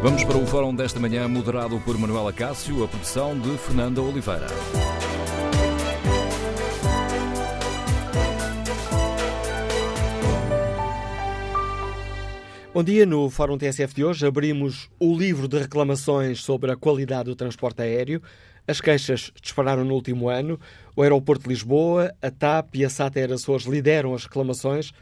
Vamos para o fórum desta manhã, moderado por Manuela Cássio, a produção de Fernanda Oliveira. Bom dia, no Fórum TSF de hoje abrimos o livro de reclamações sobre a qualidade do transporte aéreo. As queixas dispararam no último ano. O Aeroporto de Lisboa, a TAP e a SATA Açores lideram as reclamações.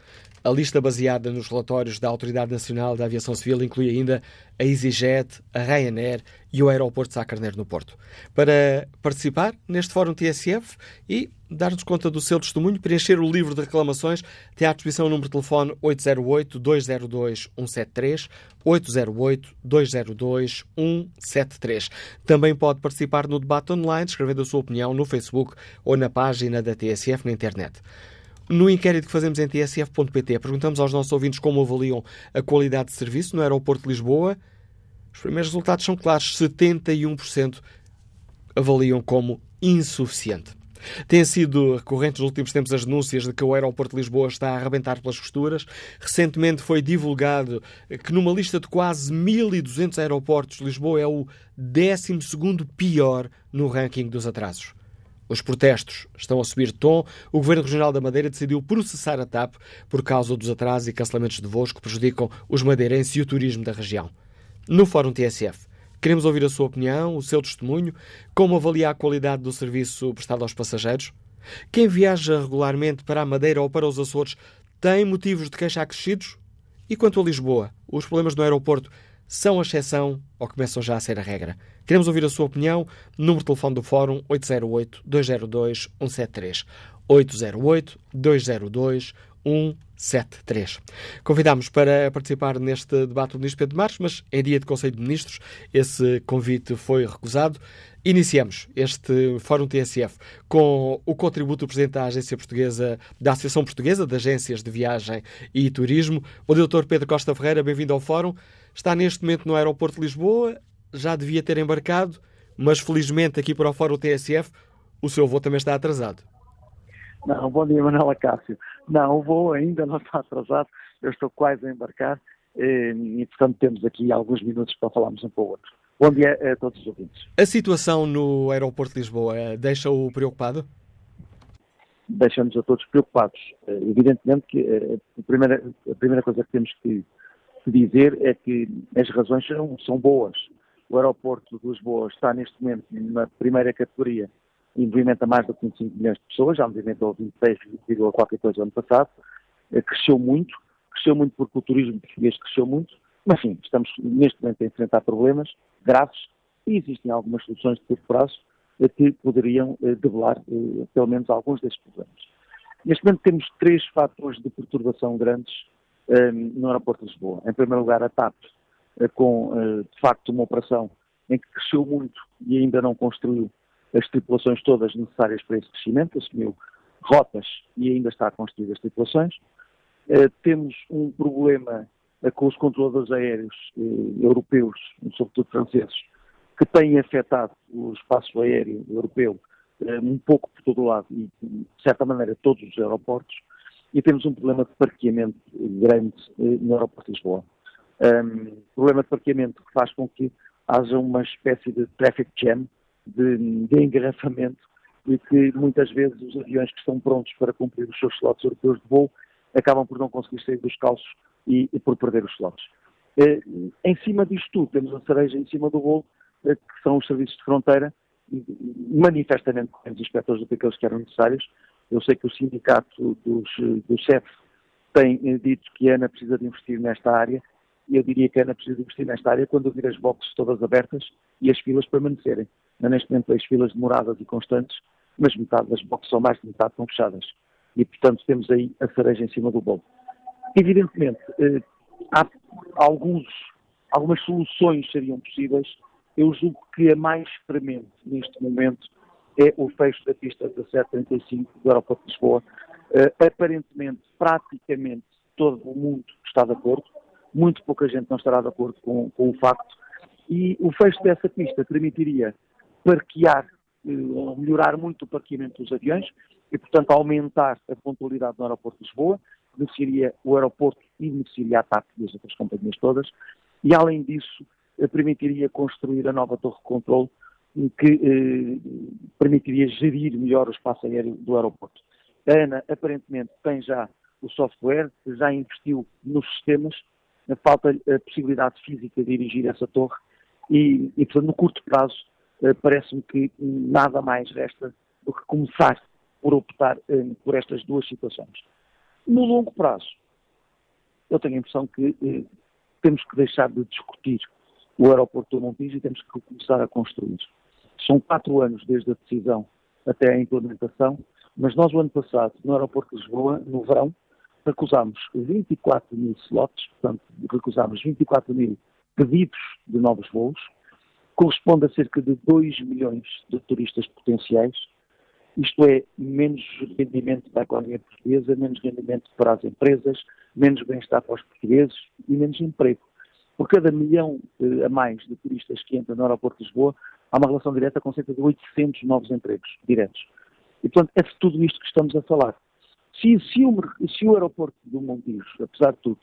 A lista baseada nos relatórios da Autoridade Nacional da Aviação Civil inclui ainda a EasyJet, a Ryanair e o Aeroporto Sá Carneiro no Porto. Para participar neste Fórum TSF e dar-nos conta do seu testemunho, preencher o livro de reclamações, tem à disposição o número de telefone 808-202-173, 808-202-173. Também pode participar no debate online, escrevendo a sua opinião no Facebook ou na página da TSF na internet. No inquérito que fazemos em tsf.pt, perguntamos aos nossos ouvintes como avaliam a qualidade de serviço no aeroporto de Lisboa. Os primeiros resultados são claros: 71% avaliam como insuficiente. Têm sido recorrentes nos últimos tempos as denúncias de que o aeroporto de Lisboa está a arrebentar pelas costuras. Recentemente foi divulgado que numa lista de quase 1.200 aeroportos, Lisboa é o 12 pior no ranking dos atrasos. Os protestos estão a subir de tom. O Governo Regional da Madeira decidiu processar a TAP por causa dos atrasos e cancelamentos de voos que prejudicam os madeirenses e o turismo da região. No Fórum TSF, queremos ouvir a sua opinião, o seu testemunho, como avalia a qualidade do serviço prestado aos passageiros. Quem viaja regularmente para a Madeira ou para os Açores tem motivos de queixa acrescidos? E quanto a Lisboa, os problemas no aeroporto são a exceção ou começam já a ser a regra? Queremos ouvir a sua opinião. Número de telefone do Fórum 808-202-173. 808-202-173. Convidámos para participar neste debate o Ministro Pedro Marques, mas em dia de Conselho de Ministros esse convite foi recusado. Iniciamos este Fórum TSF com o contributo do Presidente da Agência Portuguesa, da Associação Portuguesa de Agências de Viagem e Turismo, o Dr. Pedro Costa Ferreira. Bem-vindo ao Fórum. Está neste momento no aeroporto de Lisboa, já devia ter embarcado, mas felizmente aqui para o Fórum TSF o seu voo também está atrasado. Não, bom dia, Manuela Cássio. Não, o voo ainda não está atrasado, eu estou quase a embarcar e, e portanto, temos aqui alguns minutos para falarmos um com o outro. Bom dia a todos os ouvintes. A situação no aeroporto de Lisboa deixa-o preocupado? Deixa-nos a todos preocupados. Evidentemente que a primeira, a primeira coisa que temos que dizer é que as razões são, são boas. O aeroporto de Lisboa está neste momento na primeira categoria e movimenta mais de 25 milhões de pessoas, já movimentou 26, qualquer coisa ano passado, eh, cresceu muito, cresceu muito porque o turismo português cresceu muito, mas sim, estamos neste momento a enfrentar problemas graves e existem algumas soluções de curto prazo eh, que poderiam eh, debelar pelo menos alguns destes problemas. Neste momento temos três fatores de perturbação grandes no aeroporto de Lisboa. Em primeiro lugar, a TAP, eh, com, eh, de facto, uma operação em que cresceu muito e ainda não construiu as tripulações todas necessárias para esse crescimento, assumiu rotas e ainda está a construir as tripulações. Eh, temos um problema com os controladores aéreos europeus, sobretudo franceses, que têm afetado o espaço aéreo europeu um pouco por todo o lado e, de certa maneira, todos os aeroportos e temos um problema de parqueamento grande eh, no aeroporto de Lisboa. Um, problema de parqueamento que faz com que haja uma espécie de traffic jam, de, de engarrafamento, e que muitas vezes os aviões que estão prontos para cumprir os seus slots europeus de voo acabam por não conseguir sair dos calços e, e por perder os slots. Eh, em cima disto tudo, temos a cereja em cima do bolo, eh, que são os serviços de fronteira, manifestamente com os inspectores do que eles que eram necessários, eu sei que o sindicato dos, dos chefes tem eh, dito que a ANA precisa de investir nesta área e eu diria que a ANA precisa de investir nesta área quando vir as boxes todas abertas e as filas permanecerem. Neste momento, as filas demoradas e constantes, mas metade das boxes, ou mais de metade, estão fechadas. E, portanto, temos aí a cereja em cima do bolo. Evidentemente, eh, há alguns, algumas soluções seriam possíveis. Eu julgo que a mais premente neste momento é o fecho da pista 1735 do aeroporto de Lisboa. Uh, aparentemente, praticamente todo o mundo está de acordo, muito pouca gente não estará de acordo com, com o facto, e o fecho dessa pista permitiria parquear, uh, melhorar muito o parqueamento dos aviões e, portanto, aumentar a pontualidade no aeroporto de Lisboa, beneficiaria o aeroporto e beneficiaria a TAP e as outras companhias todas, e além disso, permitiria construir a nova torre de controle que eh, permitiria gerir melhor o espaço aéreo do aeroporto. A ANA, aparentemente, tem já o software, já investiu nos sistemas, falta a possibilidade física de dirigir essa torre e, e portanto, no curto prazo, eh, parece-me que nada mais resta do que começar por optar eh, por estas duas situações. No longo prazo, eu tenho a impressão que eh, temos que deixar de discutir o aeroporto do Montijo e temos que começar a construir. São quatro anos desde a decisão até a implementação, mas nós, o ano passado, no aeroporto de Lisboa, no verão, recusámos 24 mil slots, portanto, recusámos 24 mil pedidos de novos voos, corresponde a cerca de 2 milhões de turistas potenciais. Isto é, menos rendimento para a economia portuguesa, menos rendimento para as empresas, menos bem-estar para os portugueses e menos emprego. Por cada milhão eh, a mais de turistas que entram no aeroporto de Lisboa, há uma relação direta com cerca de 800 novos empregos diretos. E, portanto, é de tudo isto que estamos a falar. Se, se, o, se o aeroporto do Montijo, apesar de tudo,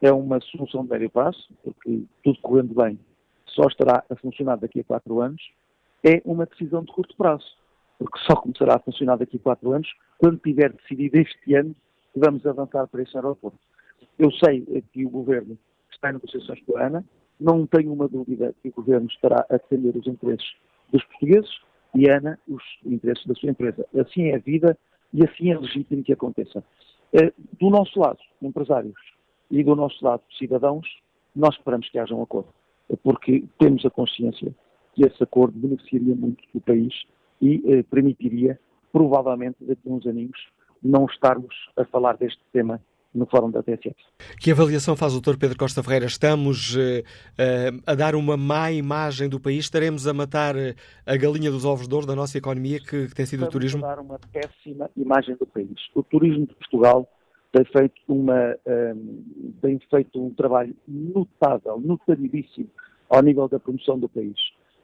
é uma solução de médio prazo, porque tudo correndo bem só estará a funcionar daqui a quatro anos, é uma decisão de curto prazo, porque só começará a funcionar daqui a quatro anos quando tiver decidido este ano que vamos avançar para esse aeroporto. Eu sei que o Governo está em negociações com a ANA, não tenho uma dúvida que o Governo estará a defender os interesses dos portugueses e ANA os interesses da sua empresa. Assim é a vida e assim é legítimo que aconteça. Eh, do nosso lado, empresários, e do nosso lado, cidadãos, nós esperamos que haja um acordo porque temos a consciência que esse acordo beneficiaria muito do país e eh, permitiria, provavelmente, daqui a uns aninhos, não estarmos a falar deste tema no Fórum da TSF. Que avaliação faz o Dr. Pedro Costa Ferreira? Estamos eh, eh, a dar uma má imagem do país? Estaremos a matar eh, a galinha dos ovos de ouro da nossa economia, que, que tem sido Estamos o turismo? a dar uma péssima imagem do país. O turismo de Portugal tem feito, uma, um, tem feito um trabalho notável, notabilíssimo ao nível da promoção do país.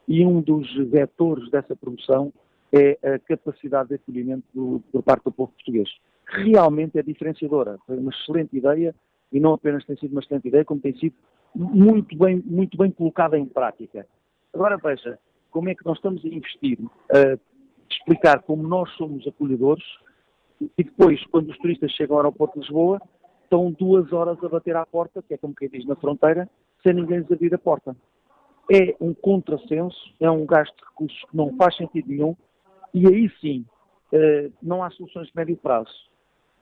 E um dos vetores dessa promoção é a capacidade de acolhimento do, por parte do povo português. Realmente é diferenciadora. Foi uma excelente ideia e não apenas tem sido uma excelente ideia, como tem sido muito bem, muito bem colocada em prática. Agora veja, como é que nós estamos a investir, a explicar como nós somos acolhedores e depois, quando os turistas chegam ao aeroporto de Lisboa, estão duas horas a bater à porta, que é como quem diz na fronteira, sem ninguém lhes abrir a porta. É um contrassenso, é um gasto de recursos que não faz sentido nenhum, e aí sim, eh, não há soluções de médio prazo.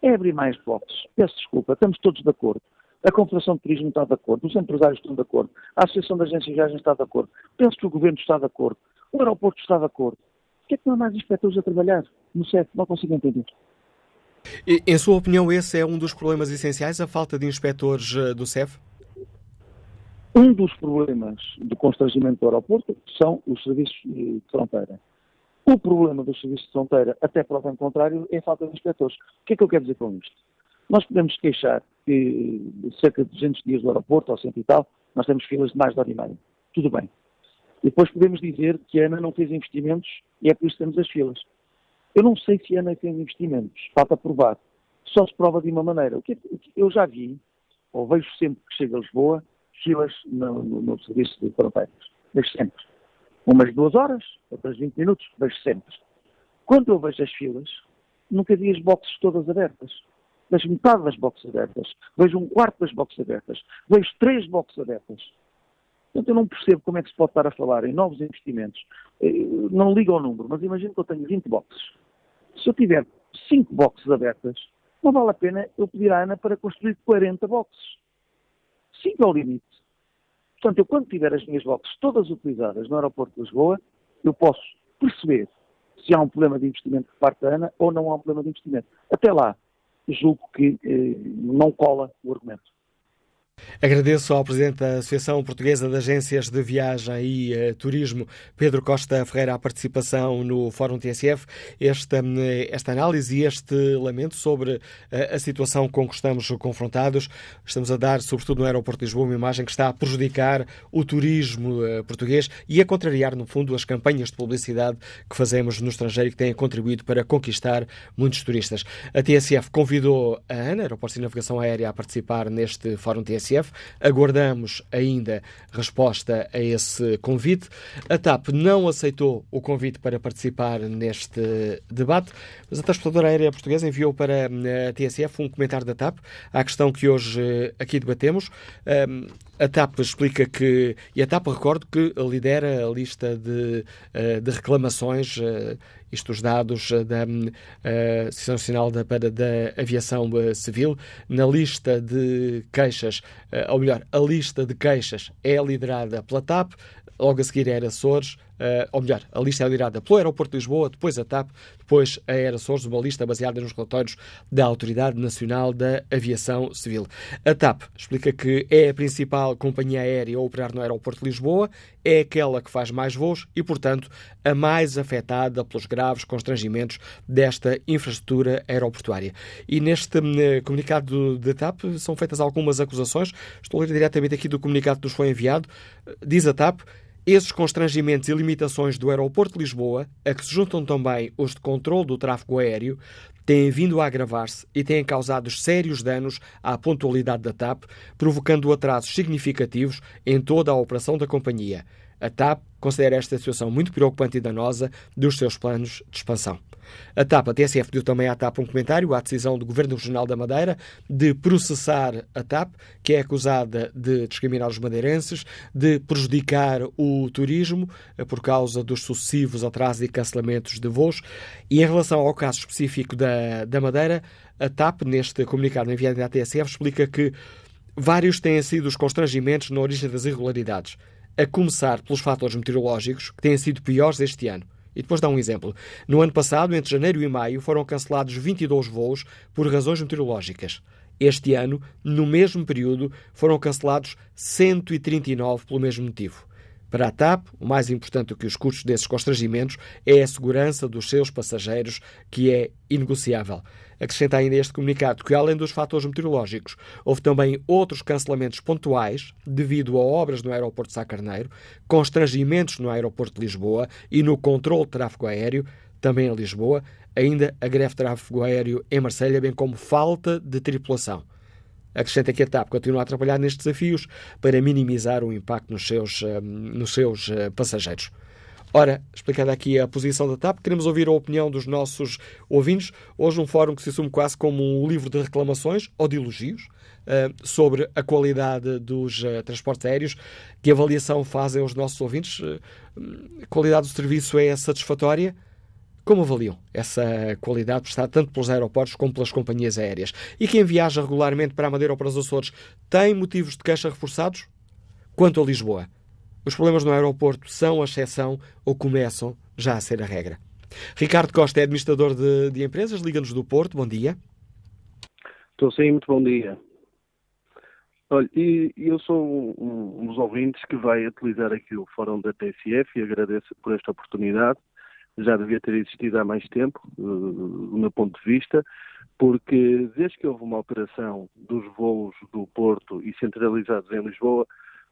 É abrir mais boxes. Peço desculpa, estamos todos de acordo. A Confederação de Turismo está de acordo, os empresários estão de acordo, a Associação de Agências de Viagens está de acordo, penso que o Governo está de acordo, o aeroporto está de acordo. Por que é que não há mais inspectores a trabalhar no CEF? Não consigo entender. E, em sua opinião, esse é um dos problemas essenciais, a falta de inspectores eh, do CEF? Um dos problemas do constrangimento do aeroporto são os serviços de fronteira. O problema dos serviços de fronteira, até prova em contrário, é a falta de inspectores. O que é que eu quero dizer com isto? Nós podemos queixar que cerca de 200 dias do aeroporto, ou 100 e tal, nós temos filas de mais de hora e meia. Tudo bem. Depois podemos dizer que a ANA não fez investimentos e é por isso que temos as filas. Eu não sei se a ANA tem investimentos, falta provar. Só se prova de uma maneira. O que, eu já vi, ou vejo sempre que chego a Lisboa, filas no, no, no serviço de fronteiras. Vejo sempre. Umas duas horas, outras 20 minutos, vejo sempre. Quando eu vejo as filas, nunca vi as boxes todas abertas. Vejo metade das boxes abertas. Vejo um quarto das boxes abertas. Vejo três boxes abertas. Portanto, eu não percebo como é que se pode estar a falar em novos investimentos. Eh, não ligo ao número, mas imagino que eu tenho 20 boxes se eu tiver 5 boxes abertas, não vale a pena eu pedir à Ana para construir 40 boxes. 5 é o limite. Portanto, eu quando tiver as minhas boxes todas utilizadas no aeroporto de Lisboa, eu posso perceber se há um problema de investimento por parte da ANA ou não há um problema de investimento. Até lá, julgo que eh, não cola o argumento. Agradeço ao Presidente da Associação Portuguesa de Agências de Viagem e uh, Turismo, Pedro Costa Ferreira, a participação no Fórum TSF, esta, esta análise e este lamento sobre uh, a situação com que estamos confrontados. Estamos a dar, sobretudo no aeroporto de Lisboa, uma imagem que está a prejudicar o turismo português e a contrariar, no fundo, as campanhas de publicidade que fazemos no estrangeiro e que têm contribuído para conquistar muitos turistas. A TSF convidou a ANA, Aeroportos e Navegação Aérea, a participar neste Fórum TSF. Aguardamos ainda resposta a esse convite. A TAP não aceitou o convite para participar neste debate, mas a Transportadora Aérea Portuguesa enviou para a TSF um comentário da TAP à questão que hoje aqui debatemos. A TAP explica que, e a TAP recordo que lidera a lista de, de reclamações, isto os dados da Associação Nacional da, da Aviação Civil, na lista de queixas, ou melhor, a lista de queixas é liderada pela TAP, logo a seguir era Açores, uh, ou melhor, a lista é liderada pelo Aeroporto de Lisboa, depois a TAP, depois a Air Açores, uma lista baseada nos relatórios da Autoridade Nacional da Aviação Civil. A TAP explica que é a principal companhia aérea a operar no Aeroporto de Lisboa, é aquela que faz mais voos e, portanto, a mais afetada pelos graves constrangimentos desta infraestrutura aeroportuária. E neste uh, comunicado da TAP são feitas algumas acusações. Estou a ler diretamente aqui do comunicado que nos foi enviado. Diz a TAP esses constrangimentos e limitações do aeroporto de Lisboa, a que se juntam também os de controle do tráfego aéreo, têm vindo a agravar-se e têm causado sérios danos à pontualidade da TAP, provocando atrasos significativos em toda a operação da companhia. A TAP considera esta situação muito preocupante e danosa dos seus planos de expansão. A TAP, a TSF, deu também à TAP um comentário à decisão do Governo Regional da Madeira de processar a TAP, que é acusada de discriminar os madeirenses, de prejudicar o turismo eh, por causa dos sucessivos atrasos e cancelamentos de voos. E em relação ao caso específico da, da Madeira, a TAP, neste comunicado enviado à TSF, explica que vários têm sido os constrangimentos na origem das irregularidades a começar pelos fatores meteorológicos, que têm sido piores este ano. E depois dá um exemplo. No ano passado, entre janeiro e maio, foram cancelados 22 voos por razões meteorológicas. Este ano, no mesmo período, foram cancelados 139 pelo mesmo motivo. Para a TAP, o mais importante do que os custos desses constrangimentos é a segurança dos seus passageiros, que é inegociável. Acrescenta ainda este comunicado que, além dos fatores meteorológicos, houve também outros cancelamentos pontuais devido a obras no aeroporto de Sá Carneiro, constrangimentos no aeroporto de Lisboa e no controle de tráfego aéreo, também em Lisboa, ainda a greve de tráfego aéreo em Marselha, bem como falta de tripulação. Acrescenta que a TAP continua a trabalhar nestes desafios para minimizar o impacto nos seus, eh, nos seus eh, passageiros. Ora, explicada aqui a posição da TAP, queremos ouvir a opinião dos nossos ouvintes. Hoje um fórum que se assume quase como um livro de reclamações ou de elogios uh, sobre a qualidade dos uh, transportes aéreos. Que avaliação fazem os nossos ouvintes? Uh, a qualidade do serviço é satisfatória? Como avaliam essa qualidade prestada tanto pelos aeroportos como pelas companhias aéreas? E quem viaja regularmente para a Madeira ou para os Açores tem motivos de queixa reforçados? Quanto a Lisboa, os problemas no aeroporto são a exceção ou começam já a ser a regra? Ricardo Costa é administrador de, de empresas, liga-nos do Porto. Bom dia. Estou sim, muito bom dia. Olha, eu sou um, um, dos ouvintes que vai utilizar aqui o fórum da TSF e agradeço por esta oportunidade. Já devia ter existido há mais tempo, uh, do meu ponto de vista, porque desde que houve uma alteração dos voos do Porto e centralizados em Lisboa,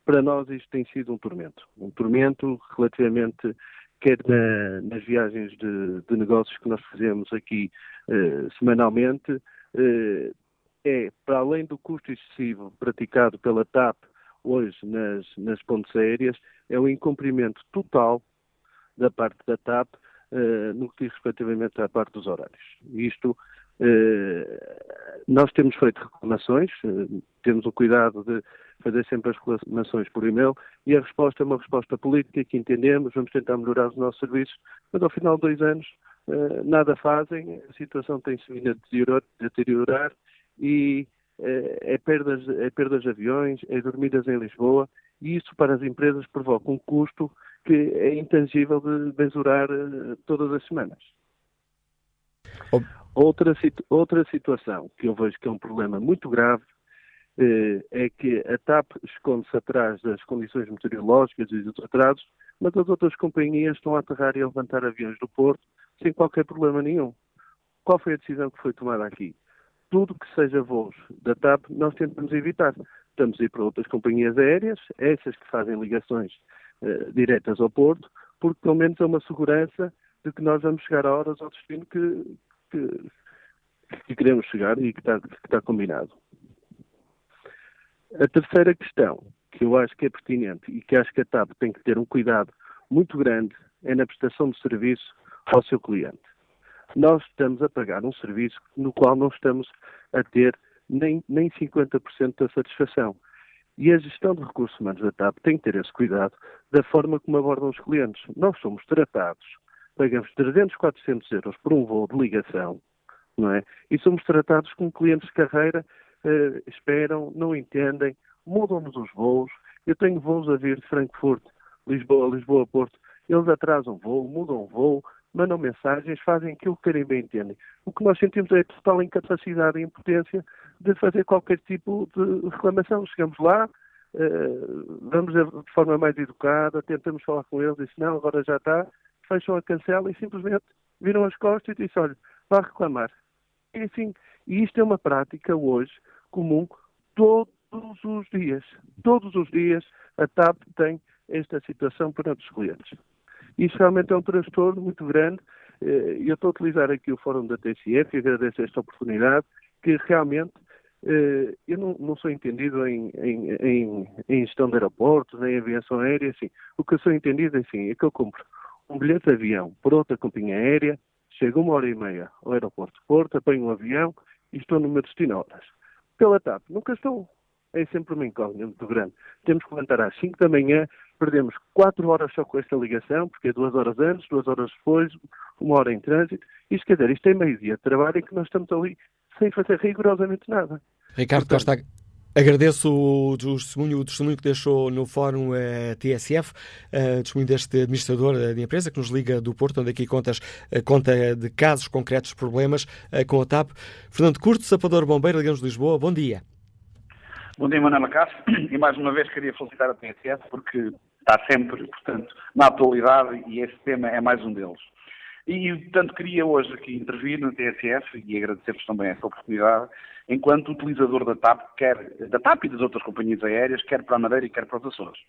para nós isto tem sido um tormento. Um tormento relativamente, quer na, nas viagens de, de, negócios que nós fazemos aqui eh, semanalmente, eh, é, para além do custo excessivo praticado pela TAP hoje nas, nas pontes aéreas, é o incumprimento total da parte da TAP eh, no que diz respectivamente à parte dos horários. Isto nós temos feito reclamações, temos o cuidado de fazer sempre as reclamações por e-mail e a resposta é uma resposta política que entendemos, vamos tentar melhorar os nossos serviços, mas ao final de dois anos nada fazem, a situação tem-se vindo a deteriorar, e é, perdas, é perdas de aviões, é dormidas em Lisboa e isso para as empresas provoca um custo que é intangível de mensurar uh, todas as semanas. Outra, outra situação que eu vejo que é um problema muito grave eh, é que a TAP esconde-se atrás das condições meteorológicas e dos atrasos, mas as outras companhias estão a aterrar e a levantar aviões do Porto sem qualquer problema nenhum. Qual foi a decisão que foi tomada aqui? Tudo que seja voos da TAP nós tentamos evitar. Estamos a ir para outras companhias aéreas, essas que fazem ligações uh, diretas ao Porto, porque pelo menos é uma segurança de que nós vamos chegar a horas ao destino que, que, que queremos chegar e que está, que está combinado. A terceira questão, que eu acho que é pertinente e que acho que a TAP tem que ter um cuidado muito grande, é na prestação de serviço ao seu cliente. Nós estamos a pagar um serviço no qual não estamos a ter nem, nem 50% da satisfação. E a gestão de recursos humanos da TAP tem que ter esse cuidado da forma como abordam os clientes. Nós somos tratados, pagamos 300, 400 euros por um voo de ligação, não é? E somos tratados como clientes de carreira, eh, esperam, não entendem, mudam-nos os voos. Eu tenho voos a vir de Frankfurt, Lisboa, Lisboa, Porto. Eles atrasam voo, mudam voo, mandam mensagens, fazem aquilo que querem bem entendem. O que nós sentimos é total incapacidade e impotência de fazer qualquer tipo de reclamação. Chegamos lá, uh, vamos de forma mais educada, tentamos falar com eles, disse não, agora já está, fecham a cancela e simplesmente viram as costas e disse, olha, vá reclamar. E assim, e isto é uma prática hoje comum todos os dias. Todos os dias a TAP tem esta situação perante os clientes. Isso realmente é um transtorno muito grande. Eh, eu estou a utilizar aqui o fórum da TCF e agradeço esta oportunidade, que realmente eh, eu não, não sou entendido em, em, em, em, gestão de aeroportos, em aviação aérea, assim. O que eu sou entendido é assim, é que eu compro um bilhete de avião por outra companhia aérea, chego uma hora e meia ao aeroporto de Porto, apanho um avião e estou no meu destino a horas. Pela TAP, nunca estou. É sempre uma incógnita muito grande. Temos que levantar às 5 da manhã, perdemos 4 horas só com esta ligação, porque é 2 horas antes, 2 horas depois, uma hora em trânsito. Isto quer dizer, isto é meio-dia de trabalho em que nós estamos ali sem fazer rigorosamente nada. Ricardo Portanto, Costa, Agradeço o, testemunho, o testemunho que deixou no fórum eh, TSF, eh, testemunho deste administrador eh, de empresa que nos liga do Porto, onde aqui contas, eh, conta de casos concretos problemas eh, com a TAP. Fernando Curto, Sapador Bombeiro, ligamos de Lisboa. Bom dia. Bom dia, Manuela Cássio. E mais uma vez queria felicitar a TSF porque está sempre, portanto, na atualidade e este tema é mais um deles. E, portanto, queria hoje aqui intervir no TSF e agradecer-vos também essa oportunidade, enquanto utilizador da TAP, quer da TAP e das outras companhias aéreas, quer para a Madeira e quer para os Açores.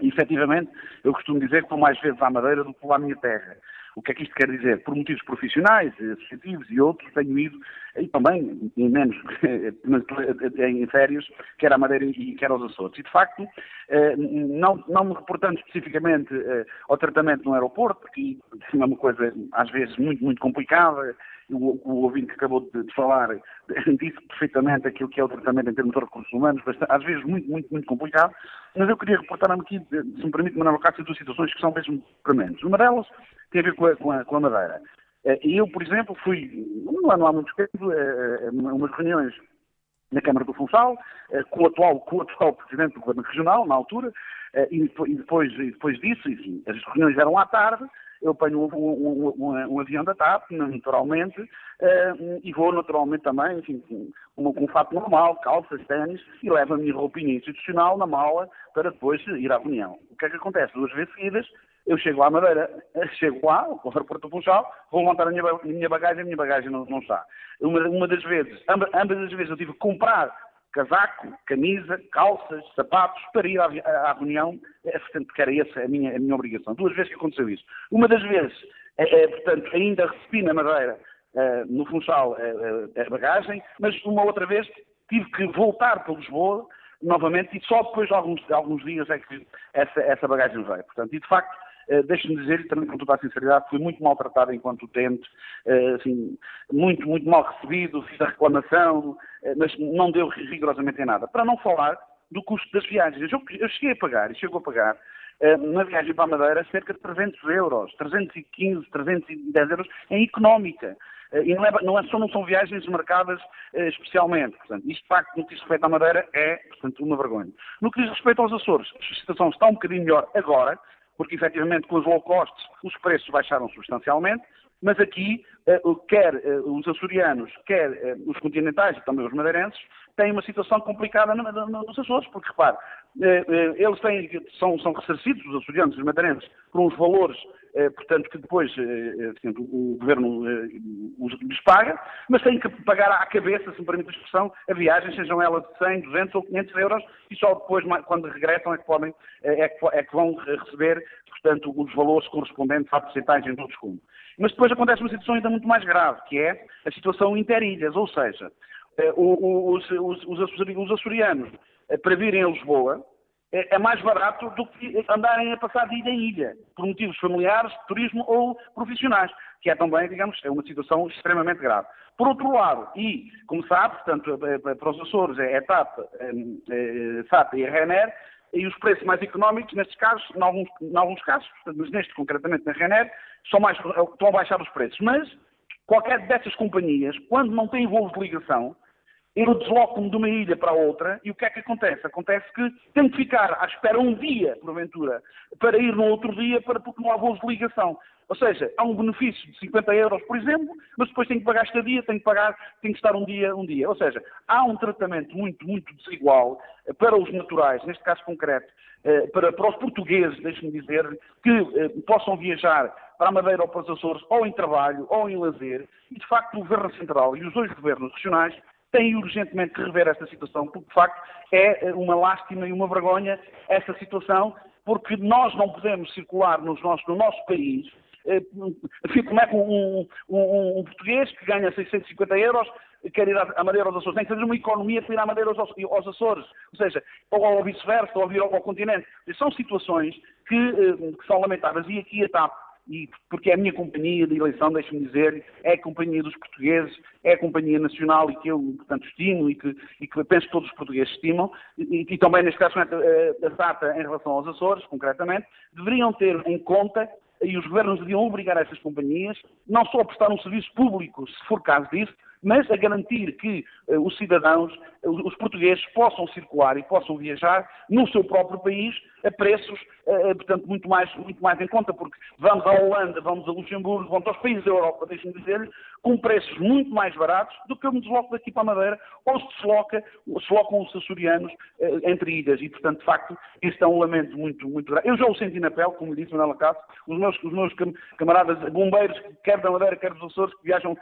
E, efetivamente, eu costumo dizer que vou mais vezes à Madeira do que à minha terra. O que é que isto quer dizer? Por motivos profissionais, associativos e outros, tenho ido, e também, em menos, em férias, quer à Madeira e quer aos Açores. E, de facto, eh, não, não me reportando especificamente eh, ao tratamento no aeroporto, porque é uma coisa, às vezes, muito, muito complicada, o, o ouvinte que acabou de, de, falar disse perfeitamente aquilo que é o tratamento em termos de recursos humanos, às vezes muito, muito, muito complicado, mas eu queria reportar-me aqui, se me permite, Manuel Cássio, duas situações que são mesmo prementes. Uma delas tem a ver com a, com a, com a Madeira. Eh, eu, por exemplo, fui, há, não há muito tempo, a eh, umas reuniões na Câmara do Funchal, eh, com o atual, com o atual Presidente do Governo Regional, na altura, e depois, e depois disso, enfim, as reuniões eram à tarde, eu apanho um, um, um, um, avião da TAP, naturalmente, uh, e vou naturalmente também, enfim, com, um fato normal, calças, ténis, e levo a minha roupinha institucional na mala para depois ir à reunião. O que é que acontece? Duas vezes seguidas, eu chego lá à Madeira, chego lá, ao aeroporto Funchal, vou montar a minha, a minha bagagem, a minha bagagem não, não está. Uma, uma das vezes, ambas, ambas as vezes eu tive que comprar casaco, camisa, calças, sapatos para ir à, à, reunião, é, portanto, que era essa a minha, a minha obrigação. Duas vezes que aconteceu isso. Uma das vezes, é, é, portanto, ainda recebi na Madeira, é, no Funchal, é, é, a bagagem, mas uma outra vez tive que voltar para Lisboa novamente e só depois de alguns, alguns dias é que essa, essa bagagem veio. Portanto, e de facto, Deixe-me dizer, também com toda a sinceridade, fui muito maltratado enquanto utente, uh, assim, muito, muito mal recebido, fiz a reclamação, uh, mas não deu rigorosamente em nada. Para não falar do custo das viagens. Eu, eu cheguei a pagar, e chego a pagar, na viagem para a Madeira, cerca de 300 euros, 315, 310 euros em económica. E não, é, não, é, só, não são viagens marcadas especialmente. Portanto, isto, de facto, no que diz respeito à Madeira, é, portanto, uma vergonha. No que diz respeito aos Açores, a situação está um bocadinho melhor agora, porque efetivamente com os low costs os preços baixaram substancialmente, mas aqui, eh, quer eh, os açorianos, quer eh, os continentais e também os madeirenses, têm uma situação complicada nos Açores, porque repare, eles têm, são, são ressarcidos, os açorianos e os madeirenses, por uns valores portanto, que depois eh, eh, o governo lhes paga, mas têm que pagar à cabeça, se me permite a expressão, a viagem, sejam elas de 100, 200 ou 500 euros, e só depois, quando regressam, é que, podem, é que, é que vão receber, portanto, os valores correspondentes à porcentagem do desconto. Mas depois acontece uma situação ainda muito mais grave, que é a situação interilhas, ou seja, os, os, os açorianos para virem a Lisboa, é, é mais barato do que andarem a passar de ilha em ilha, por motivos familiares, de turismo ou profissionais, que é também, digamos, é uma situação extremamente grave. Por outro lado, e, como sabe, portanto, para os Açores é a TAP, a SAP e a e os preços mais económicos, nestes casos, em alguns, em alguns casos, mas neste concretamente na Rener, são mais, estão a baixar os preços. Mas qualquer dessas companhias, quando não tem voos de ligação, eu desloco-me de uma ilha para outra e o que é que acontece? Acontece que tenho que ficar à espera um dia, porventura, para ir no outro dia, para, porque não há voos de ligação. Ou seja, há um benefício de 50 euros, por exemplo, mas depois tenho que pagar estadia, tenho que pagar, tenho que estar um dia, um dia. Ou seja, há um tratamento muito, muito desigual eh, para os naturais, neste caso concreto, eh, para, para os portugueses, deixe-me dizer, que eh, possam viajar para a Madeira ou para os Açores, ou em trabalho, ou em lazer, e de facto o Governo Central e os dois governos regionais têm urgentemente que rever esta situação, porque de facto é uma lástima e uma vergonha esta situação, porque nós não podemos circular nos no nosso país enfim, como é que um, um, um, português que ganha 650 euros quer ir à Madeira aos Açores? Tem que fazer uma economia para ir à Madeira aos, aos Açores, ou seja, ou vice-versa, ou vir ao, ao, continente. São situações que, eh, que são lamentáveis e aqui a TAP e porque é a minha companhia de eleição, deixe-me dizer, é a companhia dos portugueses, é a companhia nacional e que eu, portanto, estimo e que, e que penso que todos os portugueses estimam, e, e também, neste caso, a SATA em relação aos Açores, concretamente, deveriam ter em conta e os governos deviam obrigar essas companhias não só a prestar um serviço público, se for caso disso, mas a garantir que uh, os cidadãos, os portugueses, possam circular e possam viajar no seu próprio país a preços, uh, portanto, muito mais, muito mais em conta, porque vamos à Holanda, vamos a Luxemburgo, vamos aos países da Europa, deixem-me dizer com preços muito mais baratos do que eu me desloco daqui para a Madeira, ou se desloca, deslocam os açorianos entre ilhas, e, portanto, de facto, este é um lamento muito, muito grave. Eu já o senti na pele, como disse Manuela Cássio, os meus, os meus camaradas bombeiros, quer da Madeira, quer dos Açores, que viajam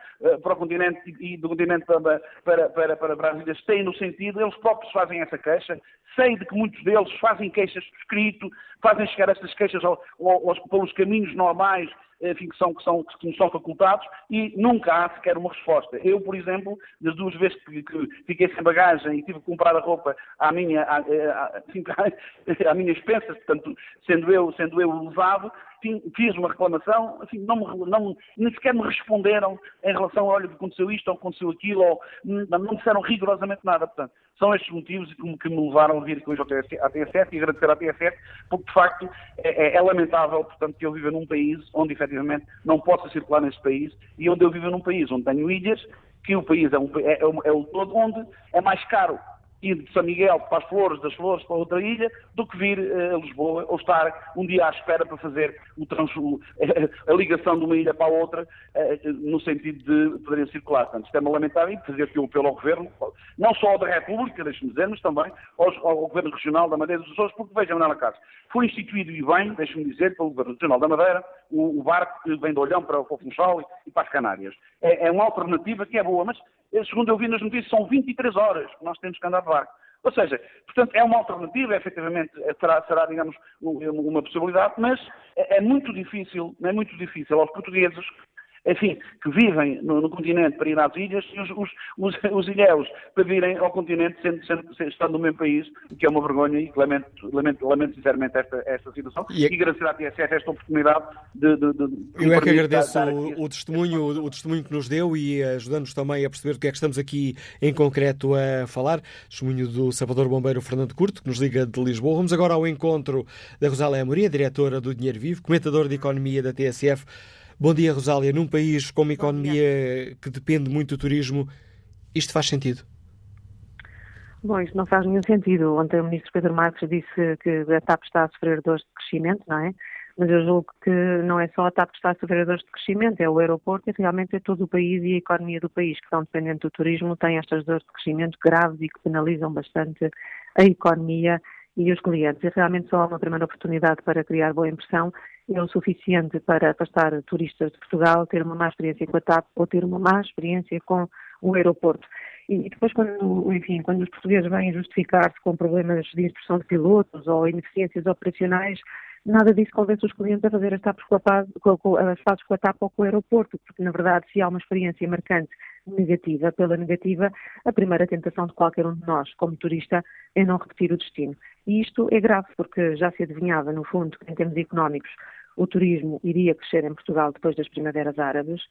para o continente e do continente para, para, para, para Brasília têm no sentido, eles próprios fazem essa queixa, sei de que muitos deles fazem queixas por escrito, fazem chegar essas queixas ao, aos, pelos caminhos normais enfim, que, são, que, são, que são facultados e nunca há sequer uma resposta. Eu, por exemplo, das duas vezes que, que fiquei sem bagagem e tive que comprar a roupa à minha, à, à, assim, à minha expensa, portanto, sendo eu, sendo eu levado, fiz uma reclamação, assim, não me, não, nem sequer me responderam em relação a, olha, aconteceu isto ou aconteceu aquilo, ou não disseram rigorosamente nada. Portanto, são estes motivos que, me levaram a vir aqui hoje à TSF e agradecer à TSF, porque de facto é, é, é, lamentável, portanto, que eu viva num país onde efetivamente não possa circular neste país e onde eu vivo num país onde tenho ilhas, que o país é, um, é, é, é o todo onde é mais caro ir de São Miguel para as Flores, das Flores para outra ilha, do que vir uh, a Lisboa ou estar um dia à espera para fazer o trans, a ligação de uma ilha para a outra, uh, no sentido de poderem circular. Portanto, isto é lamentável e fazer aqui um apelo ao Governo, não só da República, deixe-me dizer, mas também ao Governo Regional da Madeira dos Açores, porque vejam, Manuela Carlos, foi instituído e bem, deixe-me dizer, pelo Governo Regional da Madeira, o, o barco que vem de Olhão para o Funchal e, para as Canárias. É, é uma alternativa que é boa, mas segundo eu vi nas notícias, são 23 horas que nós temos que andar de barco. Ou seja, portanto, é uma alternativa, efetivamente, será, será digamos, uma possibilidade, mas é, é muito difícil, é muito difícil aos portugueses enfim, que vivem no, no, continente para ir às ilhas e os, os, os, os ilhéus para virem ao continente sendo, sendo, sendo, estando no mesmo país, o que é uma vergonha e lamento, lamento, lamento sinceramente esta, esta situação e, é... e agradecer à TSF esta oportunidade de... de, de Eu é que agradeço o, o, testemunho, o, o testemunho que nos deu e ajudando-nos também a perceber do que é que estamos aqui em concreto a falar. Testemunho do Salvador Bombeiro Fernando Curto, que nos liga de Lisboa. Vamos agora ao encontro da Rosália Amorim, diretora do Dinheiro Vivo, comentador de Economia da TSF. Bom dia, Rosália. Num país com uma economia que depende muito do turismo, isto faz sentido? Bom, isto não faz nenhum sentido. Ontem o ministro Pedro Marques disse que a TAP está a sofrer dores de crescimento, não é? Mas eu julgo que não é só a TAP que está a sofrer dores de crescimento, é o aeroporto e realmente é todo o país e a economia do país que estão dependentes do turismo tem estas dores de crescimento graves e que penalizam bastante a economia e os clientes. E realmente só uma primeira oportunidade para criar boa impressão é o suficiente para afastar turistas de Portugal, ter uma má experiência com a TAP ou ter uma má experiência com o aeroporto. E depois, quando, enfim, quando os portugueses vêm justificar-se com problemas de instrução de pilotos ou ineficiências operacionais, nada disso convence os clientes a fazer as, a, fases com a TAP ou com o aeroporto, porque na verdade se há uma experiência marcante negativa, pela negativa, a primeira tentação de qualquer um de nós, como turista, é não repetir o destino. E isto é grave, porque já se adivinhava, no fundo, que em termos económicos, o turismo iria crescer em Portugal depois das primaveras árabes.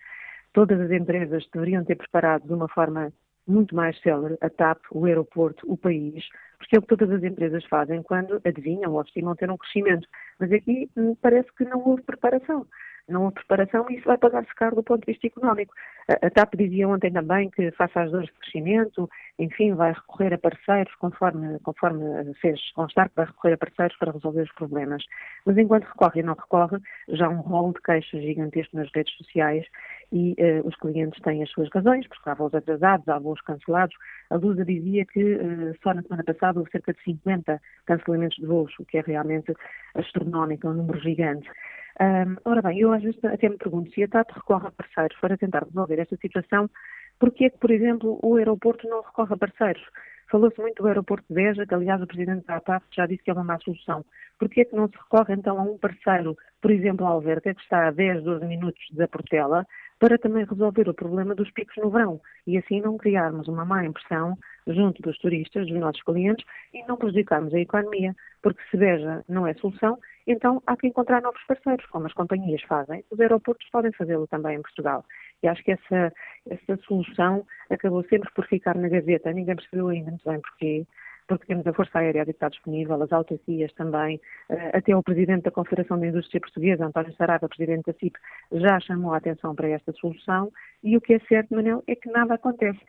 Todas as empresas deveriam ter preparado de uma forma muito mais célere a TAP, o aeroporto, o país, porque é o que todas as empresas fazem quando adivinham ou estimam ter um crescimento. Mas aqui hum, parece que não houve preparação não houve preparação e isso vai pagar-se caro do ponto de vista económico. A, a TAP dizia ontem também que, face às dores de crescimento, enfim, vai recorrer a parceiros, conforme, conforme fez constar que vai recorrer a parceiros para resolver os problemas. Mas enquanto recorre e não recorre, já há um rol de queixas gigantesco nas redes sociais e uh, os clientes têm as suas razões, porque há voos atrasados, há voos cancelados. A Lusa dizia que uh, só na semana passada houve cerca de 50 cancelamentos de voos, o que é realmente astronómico, um número gigante. Um, ora bem, eu às vezes até me pergunto se a TAP recorre a parceiros para tentar resolver esta situação, porque é que, por exemplo, o aeroporto não recorre a parceiros? Falou-se muito do aeroporto de Beja, que aliás o presidente da APAF já disse que é uma má solução. Porquê é que não se recorre então a um parceiro, por exemplo, a Alverca, que está a 10, 12 minutos da Portela, para também resolver o problema dos picos no verão e assim não criarmos uma má impressão junto dos turistas, dos nossos clientes e não prejudicarmos a economia, porque se veja não é solução, então há que encontrar novos parceiros, como as companhias fazem. Os aeroportos podem fazê-lo também em Portugal. E acho que essa, essa solução acabou sempre por ficar na gaveta. Ninguém percebeu ainda muito bem porquê porque temos a Força Aérea que está disponível, as autarquias também, eh, até o Presidente da Confederação da Indústria Portuguesa, António Saraiva, Presidente da CIP, já chamou a atenção para esta solução e o que é certo, Manel, é que nada acontece.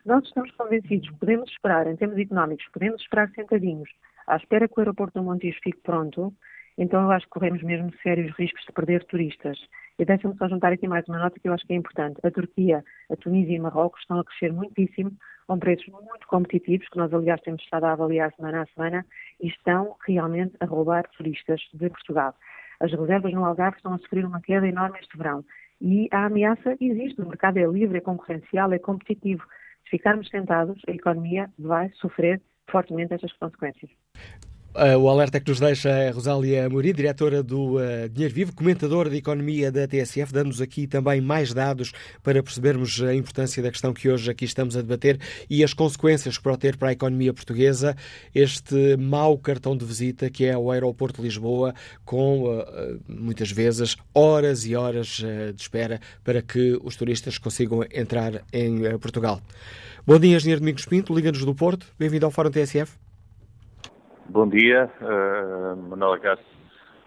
Se nós estamos convencidos, podemos esperar, em termos económicos, podemos esperar sentadinhos, à espera que o aeroporto do Montijo fique pronto, então eu acho que corremos mesmo sérios riscos de perder turistas. E deixa-me só juntar aqui mais uma nota que eu acho que é importante. A Turquia, a Tunísia e Marrocos estão a crescer muitíssimo, com preços muito competitivos, que nós, aliás, temos estado a avaliar semana a semana, e estão realmente a roubar turistas de Portugal. As reservas no Algarve estão a sofrer uma queda enorme este verão. E a ameaça existe. O mercado é livre, é concorrencial, é competitivo. Se ficarmos sentados, a economia vai sofrer fortemente estas consequências. Uh, o alerta que nos deixa a Rosália Muri, diretora do uh, Dinheiro Vivo, comentadora de economia da TSF, dando-nos aqui também mais dados para percebermos a importância da questão que hoje aqui estamos a debater e as consequências que pode ter para a economia portuguesa este mau cartão de visita que é o aeroporto de Lisboa, com uh, muitas vezes horas e horas de espera para que os turistas consigam entrar em Portugal. Bom dia, Engenheiro Domingos Pinto, Liga-nos do Porto. Bem-vindo ao Fórum TSF. Bom dia, uh, Manuela Cássio.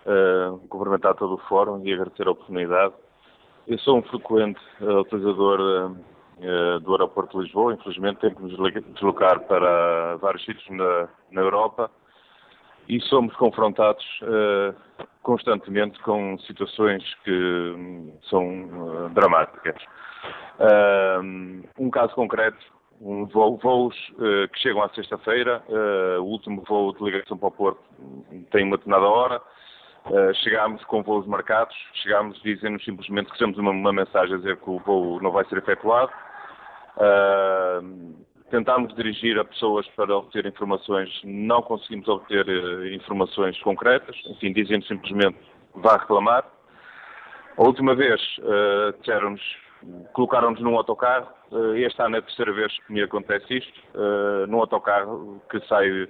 Uh, cumprimentar todo o fórum e agradecer a oportunidade. Eu sou um frequente uh, utilizador uh, do aeroporto de Lisboa. Infelizmente, tenho que me deslocar para vários sítios na, na Europa e somos confrontados constantemente com situações que são dramáticas. um caso concreto um voo, voos uh, que chegam à sexta-feira. Uh, o último voo de ligação para o Porto tem uma determinada hora. Uh, chegámos com voos marcados, chegámos dizendo simplesmente que recebemos uma, uma, mensagem a dizer que o voo não vai ser efetuado. tentámos dirigir a pessoas para obter informações, não conseguimos obter informações concretas, enfim, dizendo simplesmente vá reclamar. A última vez disseram-nos colocaram-nos num autocarro. Uh, este ano é a terceira vez que me acontece isto. Uh, num autocarro que sai,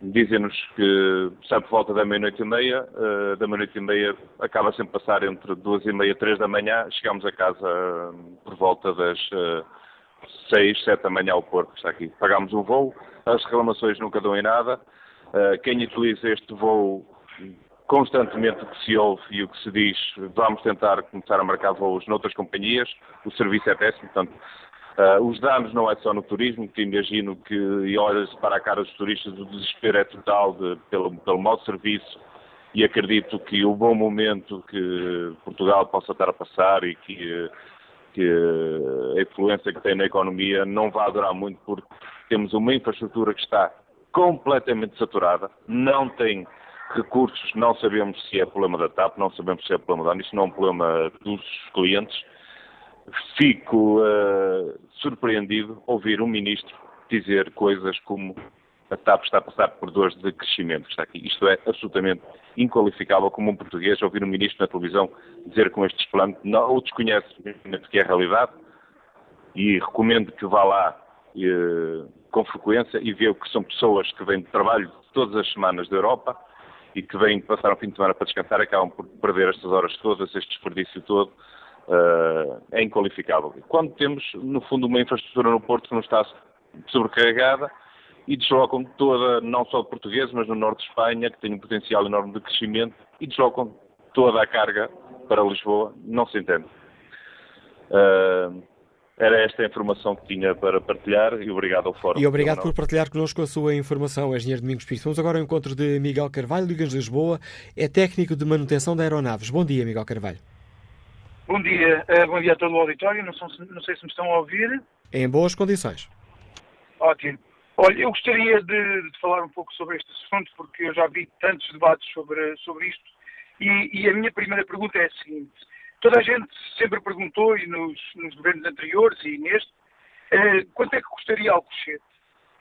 dizem-nos que sai por volta da meia-noite e meia. Uh, da meia-noite e meia acaba sempre a passar entre duas e meia e três da manhã. Chegamos a casa por volta das seis, sete da manhã ao Porto, está aqui. Pagámos um voo, as reclamações nunca dão em nada. quem utiliza este voo constantemente o que se ouve e o que se diz, vamos tentar começar a marcar voos noutras companhias, o serviço é péssimo, portanto, uh, os danos não é só no turismo, que imagino que, e olhas para a cara dos turistas, o desespero é total de, pelo, pelo mau serviço, e acredito que o bom momento que Portugal possa estar a passar e que, que a influência que tem na economia não vai durar muito, porque temos uma infraestrutura que está completamente saturada, não tem Recursos, não sabemos se é problema da TAP, não sabemos se é problema da isso não é um problema dos clientes. Fico uh, surpreendido ouvir um ministro dizer coisas como a TAP está a passar por dores de crescimento. Está aqui. Isto é absolutamente inqualificável como um português ouvir um ministro na televisão dizer com este desplante não o desconhece que é a realidade e recomendo que vá lá eh, com frequência e vê que são pessoas que vêm de trabalho todas as semanas da Europa e que vêm passar um fim de semana para descansar acabam por perder estas horas todas, este desperdício todo, uh, é inqualificável. Quando temos, no fundo, uma infraestrutura no Porto que não está sobrecarregada e deslocam toda, não só portugueses, mas no norte de Espanha, que tem um potencial enorme de crescimento, e deslocam toda a carga para Lisboa, não se entende. Uh, era esta a informação que tinha para partilhar e obrigado ao Fórum. E obrigado por partilhar connosco a sua informação, engenheiro Domingos Pires. Vamos agora ao encontro de Miguel Carvalho, Ligas Lisboa, é técnico de manutenção de aeronaves. Bom dia, Miguel Carvalho. Bom dia, uh, bom dia a todo o auditório, não, são, não sei se me estão a ouvir. Em boas condições. Ótimo. Olha, eu gostaria de, de, falar um pouco sobre este assunto, porque eu já vi tantos debates sobre, sobre isto, e, e a minha primeira pergunta é a seguinte Toda a gente sempre perguntou, e nos, nos governos anteriores e neste, eh, quanto é que custaria Alcochete?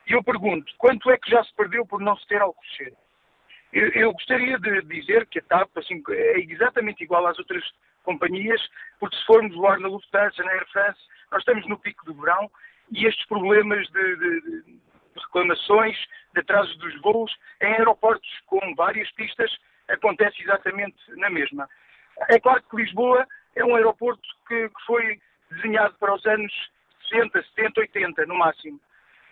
E eu pergunto, quanto é que já se perdeu por não se ter Alcochete? Eu, eu gostaria de dizer que a TAP assim, é exatamente igual às outras companhias, porque se formos voar na Lufthansa, na Air France, nós estamos no pico do verão e estes problemas de, de, de reclamações, de atrasos dos voos, em aeroportos com várias pistas, acontece exatamente na mesma. É claro que Lisboa é um aeroporto que, que foi desenhado para os anos 60, 70, 80, no máximo.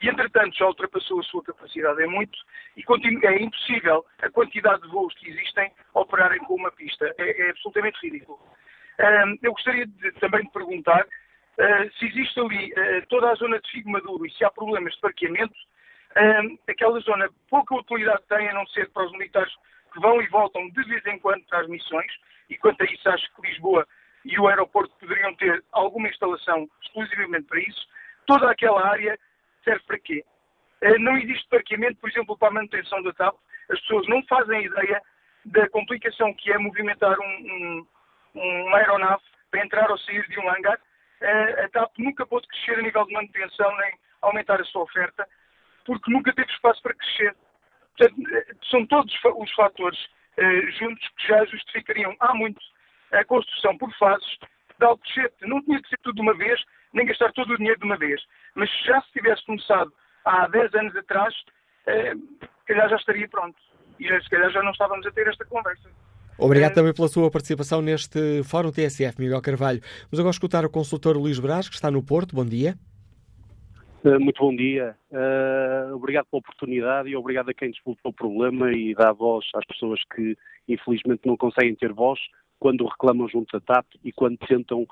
E, entretanto, já ultrapassou a sua capacidade é muito e é impossível a quantidade de voos que existem operarem com uma pista. É, é absolutamente ridículo. Eu gostaria de, também de perguntar uh, se existe ali uh, toda a zona de Figo Maduro e se há problemas de parqueamento. Aquela zona pouca utilidade tem, a não ser para os militares que vão e voltam de vez em quando para as missões, e quanto a isso acho que Lisboa e o aeroporto poderiam ter alguma instalação exclusivamente para isso. Toda aquela área serve para quê? Eh, não existe parqueamento, por exemplo, para a manutenção da TAP. As pessoas não fazem ideia da complicação que é movimentar um, um, uma aeronave para entrar ou sair de um hangar. Eh, a TAP nunca pôde crescer a nível de manutenção nem aumentar a sua oferta, porque nunca teve espaço para crescer. Eh, todos os fatores eh, juntos que já justificariam há muito a construção por fases de Alcochete. Não tinha que ser tudo de uma vez, nem gastar todo o dinheiro de uma vez. Mas já se tivesse começado há 10 anos atrás, eh, se calhar já estaria pronto. E se calhar já não estávamos a ter esta conversa. Obrigado também pela sua participação neste Fórum TSF, Miguel Carvalho. Vamos agora escutar o consultor Luís Brás, que está no Porto. Bom dia. Uh, muito bom dia. Uh, obrigado pela oportunidade e obrigado a quem disputou o problema e dá voz às pessoas que infelizmente não conseguem ter voz quando reclamam junto à TAP e quando tentam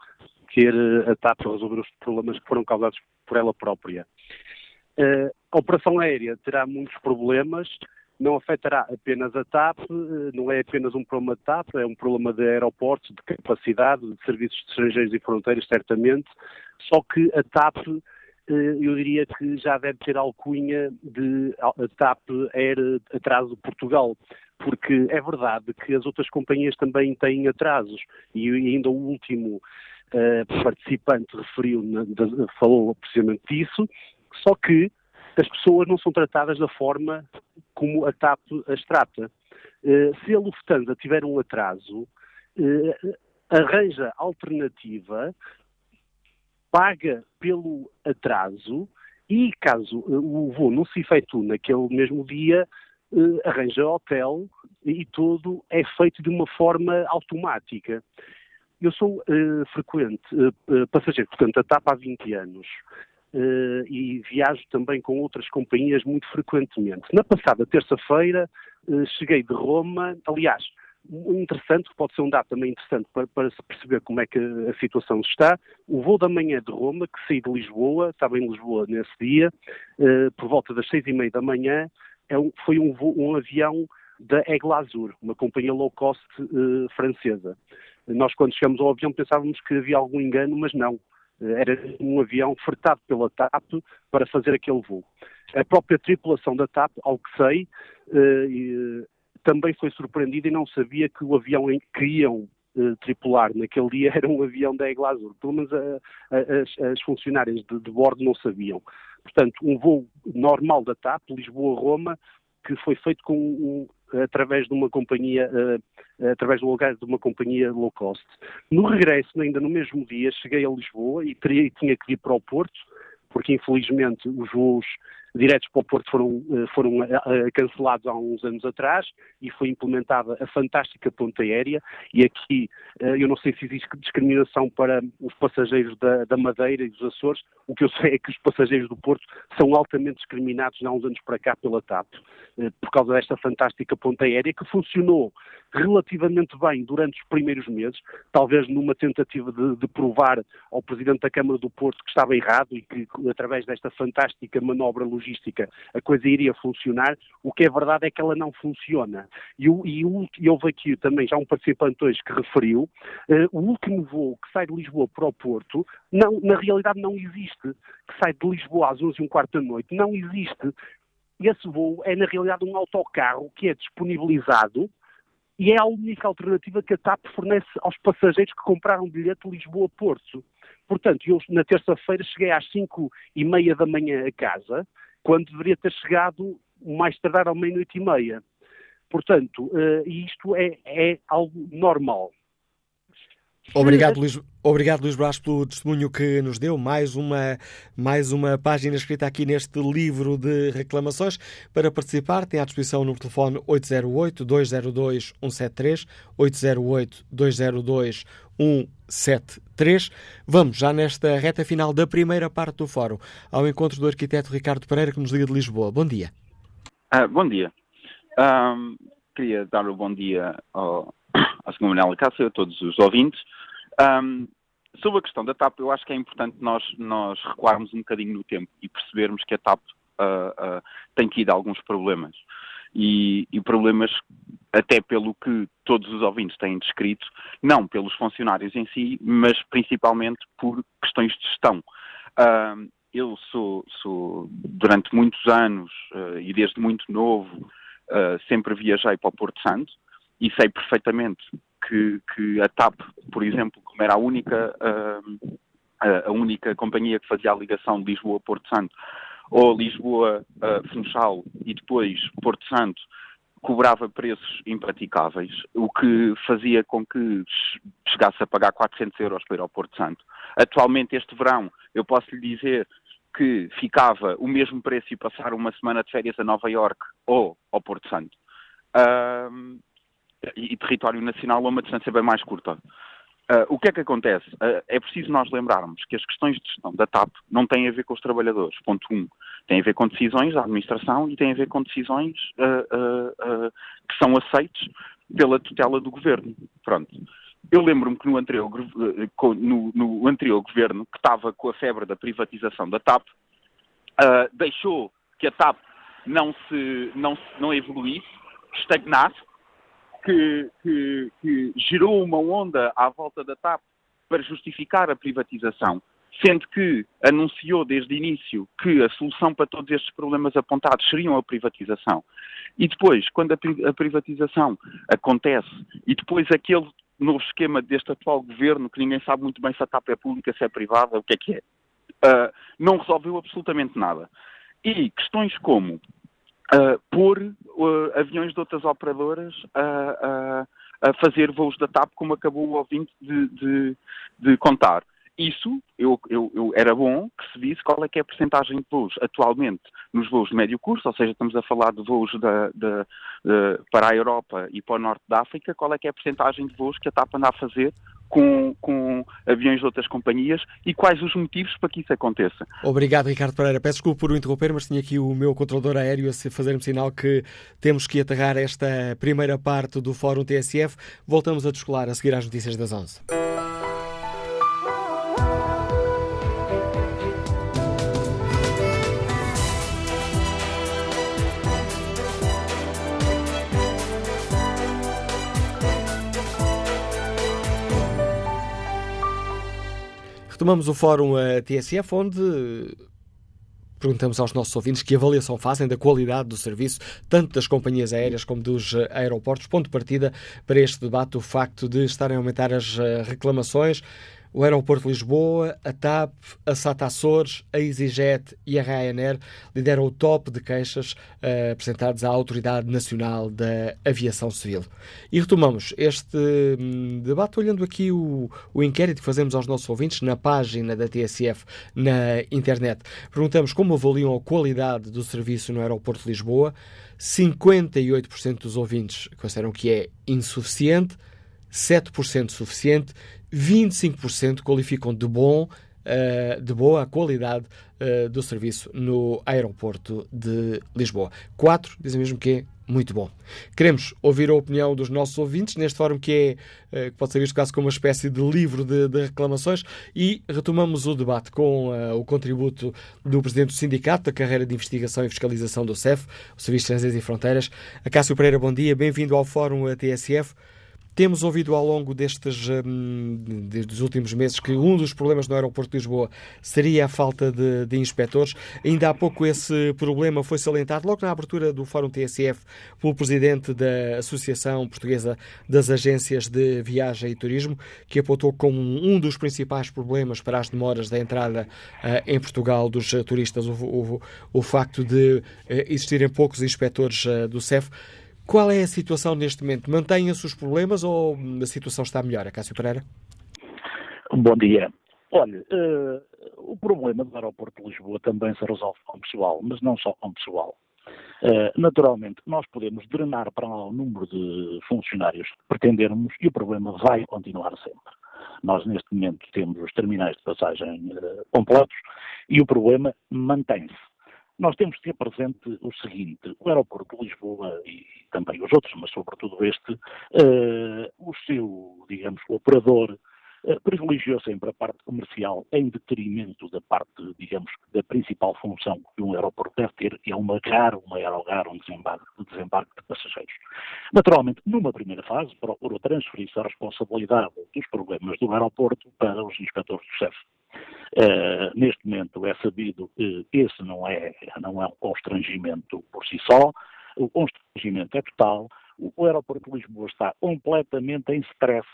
ter a TAP a resolver os problemas que foram causados por ela própria. Uh, a operação aérea terá muitos problemas, não afetará apenas a TAP, não é apenas um problema de TAP, é um problema de aeroportos, de capacidade, de serviços de estrangeiros e fronteiras, certamente, só que a TAP eu diria que já deve ter alcunha de TAP Air Atraso Portugal, porque é verdade que as outras companhias também têm atrasos e ainda o último uh, participante referiu, falou precisamente disso, só que as pessoas não são tratadas da forma como a TAP as trata. Uh, se a Lufthansa tiver um atraso, uh, arranja alternativa paga pelo atraso e, caso eh, o voo não se efetue naquele mesmo dia, eh, arranja hotel e tudo é feito de uma forma automática. Eu sou uh, frequente uh, passageiro, portanto, a TAP há 20 anos. Uh, e viajo também com outras companhias muito frequentemente. Na passada terça-feira cheguei de Roma, aliás, interessante, pode ser um dado também interessante para, para, se perceber como é que a situação está. O voo da manhã de Roma, que saiu de Lisboa, estava em Lisboa nesse dia, uh, por volta das seis e meia da manhã, é um, foi um, voo, um, avião da Aigle Azur, uma companhia low cost uh, francesa. Nós, quando chegamos ao avião, pensávamos que havia algum engano, mas não. Uh, era um avião ofertado pela TAP para fazer aquele voo. A própria tripulação da TAP, ao que sei, também foi surpreendido e não sabia que o avião em que iam uh, tripular naquele dia era um avião da Egla Azul. Pelo menos a, a, as, as, funcionárias de, de bordo não sabiam. Portanto, um voo normal da TAP, Lisboa-Roma, que foi feito com um, através de uma companhia, uh, através do lugar de uma companhia low cost. No regresso, ainda no mesmo dia, cheguei a Lisboa e teria, tinha que ir para o Porto, porque infelizmente os voos diretos para o Porto foram, eh, foram eh, eh, cancelados há uns anos atrás e foi implementada a fantástica ponta aérea. E aqui eu não sei se existe discriminação para os passageiros da, da Madeira e dos Açores, o que eu sei é que os passageiros do Porto são altamente discriminados há uns anos para cá pela TAP, por causa desta fantástica ponta aérea que funcionou relativamente bem durante os primeiros meses, talvez numa tentativa de, de provar ao Presidente da Câmara do Porto que estava errado e que através desta fantástica manobra logística a coisa iria funcionar, o que é verdade é que ela não funciona. E, e, e houve aqui também já um participante hoje que referiu, uh, o último voo que sai de Lisboa para o Porto, não, na realidade não existe, que sai de Lisboa às 11 e um quarto da noite, não existe. Esse voo é na realidade um autocarro que é disponibilizado e é a única alternativa que a TAP fornece aos passageiros que compraram bilhete Lisboa-Porto. Portanto, eu na terça-feira cheguei às 5 e meia da manhã a casa, quando deveria ter chegado mais tardar à meia-noite e meia. Portanto, uh, isto é, é algo normal. Obrigado, Luís, obrigado, Luís Brás, pelo testemunho que nos deu. Mais uma, mais uma página escrita aqui neste livro de reclamações. Para participar, tem à disposição no telefone 808-202-173, 808-202-173. Vamos já nesta reta final da primeira parte do fórum, ao encontro do arquiteto Ricardo Pereira, que nos liga de Lisboa. Bom dia. Ah, bom dia. Um, queria dar o bom dia ao, à Sra. Manela Cássio, a todos os ouvintes. Um, sobre a questão da TAP, eu acho que é importante nós, nós recuarmos um bocadinho no tempo e percebermos que a TAP uh, uh, tem tido alguns problemas. E, e, problemas até pelo que todos os ouvintes têm descrito, não pelos funcionários em si, mas principalmente por questões de gestão. Uh, eu sou, sou, durante muitos anos uh, e desde muito novo, sempre viajei para o Porto Santo e sei perfeitamente que, que, a TAP, por exemplo, como era a única, uh, a única companhia que fazia a ligação de Lisboa a Porto Santo, ou Lisboa a Funchal e depois Porto Santo, cobrava preços impraticáveis, o que fazia com que chegasse a pagar 400 euros para ir ao Porto Santo. Atualmente, este verão, eu posso lhe dizer que ficava o mesmo preço e passar uma semana de férias a Nova York ou ao Porto Santo. E, território nacional a uma distância bem mais curta. Uh, o que é que acontece? Uh, é preciso nós lembrarmos que as questões de gestão da TAP não têm a ver com os trabalhadores. Ponto 1. Um, têm a ver com decisões da administração e têm a ver com decisões uh, que são aceites pela tutela do governo. Pronto. Eu lembro-me que no anterior, no, no anterior, governo, que estava com a febre da privatização da TAP, deixou que a TAP não, se, não, não evoluísse, estagnasse, que, que, que gerou uma onda à volta da TAP para justificar a privatização, sendo que anunciou desde o início que a solução para todos estes problemas apontados seriam a privatização. E depois, quando a privatização acontece e depois aquele novo esquema deste atual governo, que ninguém sabe muito bem se a TAP é pública, se é privada, o que é que é, uh, não resolveu absolutamente nada. E questões como uh, pôr uh, aviões de outras operadoras a, a, a, fazer voos da TAP, como acabou o ouvinte de, de, de contar. Isso eu, eu, eu, era bom que se visse qual é que é a percentagem de voos atualmente nos voos de médio curso, ou seja, estamos a falar de voos da, da, para a Europa e para o Norte da África, qual é que é a percentagem de voos que a TAP anda a fazer com, com, aviões de outras companhias e quais os motivos para que isso aconteça. Obrigado, Ricardo Pereira. Peço desculpa por o interromper, mas tinha aqui o meu controlador aéreo a fazer-me sinal que temos que aterrar esta primeira parte do Fórum TSF. Voltamos a descolar a seguir às notícias das 11. Retomamos o fórum a TSF, onde perguntamos aos nossos ouvintes que avaliação fazem da qualidade do serviço, tanto das companhias aéreas como dos eh, aeroportos. Ponto de partida para este debate, o facto de estarem a aumentar as eh, reclamações o Aeroporto de Lisboa, a TAP, a SATA Açores, a EasyJet e a Ryanair lideram o top de queixas uh, apresentados à Autoridade Nacional da Aviação Civil. E retomamos este um, debate olhando aqui o, o inquérito que fazemos aos nossos ouvintes na página da TSF na internet. Perguntamos como avaliam a qualidade do serviço no Aeroporto de Lisboa. 58% dos ouvintes consideram que é insuficiente, 7% suficiente 25% qualificam de bom, uh, de boa qualidade uh, do serviço no aeroporto de Lisboa. 4 dizem mesmo que é muito bom. Queremos ouvir a opinião dos nossos ouvintes neste fórum que é uh, que pode ser visto quase como uma espécie de livro de, de reclamações e retomamos o debate com o contributo do Presidente do Sindicato da Carreira de Investigação e Fiscalização do CEF, o Serviço de Estrangeiros e Fronteiras. Acácio Pereira, bom dia, bem-vindo ao Fórum TSF. Temos ouvido ao longo destes hum, dos últimos meses que um dos problemas no aeroporto de Lisboa seria a falta de, de inspectores. Ainda há pouco esse problema foi salientado logo na abertura do Fórum TSF pelo presidente da Associação Portuguesa das Agências de Viagem e Turismo, que apontou como um dos principais problemas para as demoras da entrada uh, em Portugal dos uh, turistas o, o, o, facto de uh, existirem poucos inspectores do CEF. Qual é a situação neste momento? Mantêm-se os problemas ou a situação está melhor, Cássio Pereira? Bom dia. Olha, uh, o problema do aeroporto de Lisboa também se resolve com pessoal, mas não só com pessoal. Uh, naturalmente, nós podemos drenar para lá o número de funcionários que pretendermos e o problema vai continuar sempre. Nós, neste momento, temos os terminais de passagem uh, completos e o problema mantém-se. Nós temos que ter presente o seguinte: o aeroporto de Lisboa e também os outros, mas sobretudo este, uh, o seu, digamos, operador uh, privilegiou sempre a parte comercial em detrimento da parte, digamos, da principal função que um aeroporto deve ter, que é um agar, um aerogar, um desembarque, um desembarque de passageiros. Naturalmente, numa primeira fase, procurou transferir-se a responsabilidade dos problemas do aeroporto para os inspectores do CEF. Uh, neste momento é sabido que esse não é, não é um constrangimento por si só, o constrangimento é total, o aeroporto de Lisboa está completamente em stress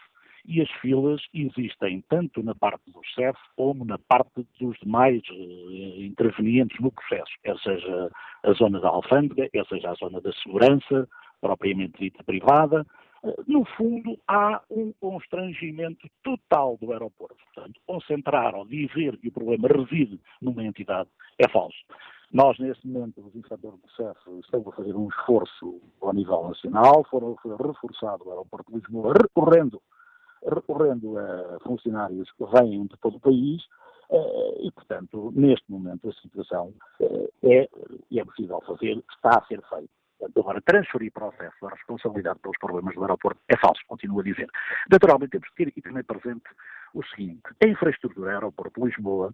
e as filas existem tanto na parte do CEF como na parte dos demais uh, intervenientes no processo, quer seja a zona da alfândega, quer seja a zona da segurança, propriamente dita privada, no fundo, há um constrangimento total do aeroporto. Portanto, concentrar ou dizer que o problema reside numa entidade é falso. Nós, neste momento, os inspectores do CEF estão a fazer um esforço ao nível nacional, foram, foi reforçado o aeroporto de Lisboa, recorrendo, recorrendo a funcionários que vêm de todo o país, eh, e, portanto, neste momento a situação eh, é, é possível fazer, está a ser feito. Agora, transferir para o CEF a responsabilidade pelos problemas do aeroporto é falso, continuo a dizer. Naturalmente, temos que ter aqui também presente o seguinte: a infraestrutura do aeroporto de Lisboa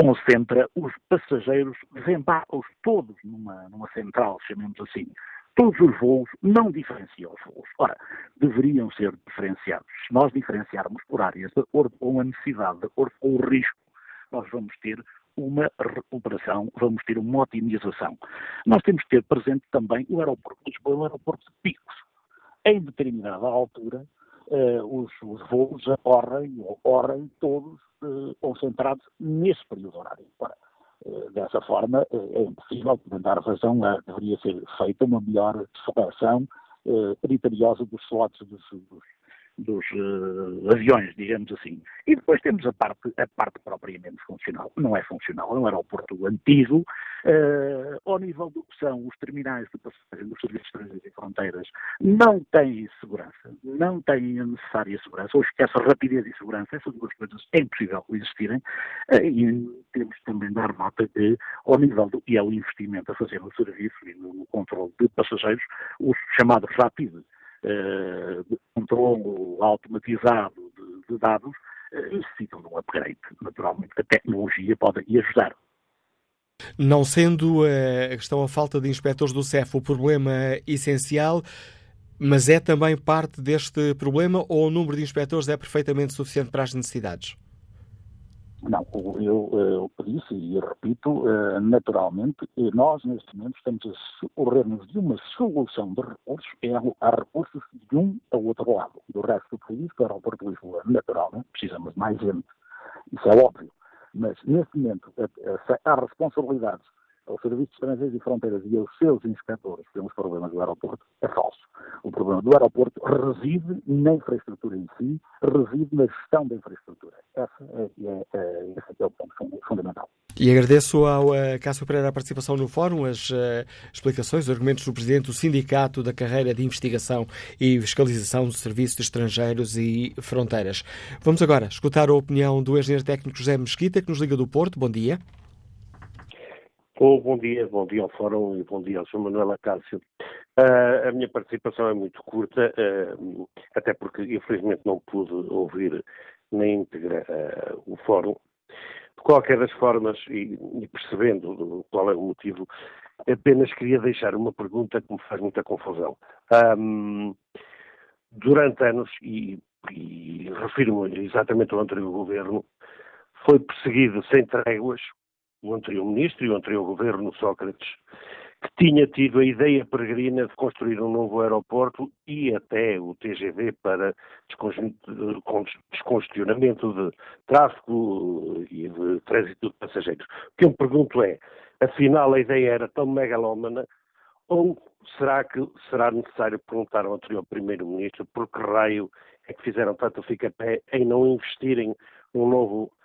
concentra os passageiros, desembarcam-os todos numa, numa central, chamemos assim. Todos os voos não diferenciam os voos. Ora, deveriam ser diferenciados. Se nós diferenciarmos por áreas de acordo com a necessidade, de acordo com o risco, nós vamos ter uma recuperação, vamos ter uma otimização. Nós temos que ter presente também o aeroporto de Lisboa, um aeroporto de picos. Em determinada altura, uh, os, os, voos ocorrem, ocorrem todos uh, concentrados nesse período horário. Ora, uh, dessa forma, é impossível, dar razão, deveria ser feita uma melhor seleção criteriosa dos slots dos, dos dos uh, aviões, digamos assim. E depois temos a parte, a parte propriamente funcional. Não é funcional, é um aeroporto antigo, uh, ao nível do que são os terminais de passagem dos serviços estrangeiros e fronteiras, não têm segurança, não têm a necessária segurança, ou esquece rapidez e segurança, essas duas coisas é impossível existirem, uh, e temos também de dar nota que, ao nível do que é o investimento a fazer no serviço e no controle de passageiros, os chamados rápidos, eh, de controlo automatizado de, de dados eh, necessitam de um upgrade. Naturalmente, a tecnologia pode aqui ajudar. Não sendo eh, a questão a falta de inspectores do CEF o problema essencial, mas é também parte deste problema ou o número de inspectores é perfeitamente suficiente para as necessidades? Não, eu, eu disse e repito, eh, naturalmente, nós neste momento estamos a correr-nos de uma solução de recursos, é, há recursos de um a outro lado. Do resto do país, para o aeroporto de Lisboa, naturalmente, precisamos de mais gente. Isso é óbvio. Mas, neste momento, há responsabilidades ao Serviço de Estrangeiros e Fronteiras e aos seus inspectores pelos problemas do aeroporto é falso. O problema do aeroporto reside na infraestrutura em si, reside na gestão da infraestrutura. Essa é, é, é, esse é o ponto fundamental. E agradeço ao uh, Cássio Pereira a participação no fórum, as uh, explicações, os argumentos do Presidente do Sindicato da Carreira de Investigação e Fiscalização do Serviço de Estrangeiros e Fronteiras. Vamos agora escutar a opinião do engenheiro técnico José Mesquita, que nos liga do Porto. Bom dia. Bom, bom dia, bom dia ao Fórum e bom dia ao Sr. Manuel Acácio. Uh, a minha participação é muito curta, uh, até porque infelizmente não pude ouvir na íntegra uh, o Fórum. De qualquer das formas, e, e percebendo qual é o motivo, apenas queria deixar uma pergunta que me faz muita confusão. Um, durante anos, e, e refiro-me exatamente ao anterior governo, foi perseguido sem tréguas o anterior ministro e o anterior governo, Sócrates, que tinha tido a ideia peregrina de construir um novo aeroporto e até o TGV para descongestionamento de tráfego e de trânsito de passageiros. O que eu me pergunto é, afinal a ideia era tão megalómana ou será que será necessário perguntar ao anterior primeiro-ministro por que raio é que fizeram tanto fica-pé em não investirem num novo aeroporto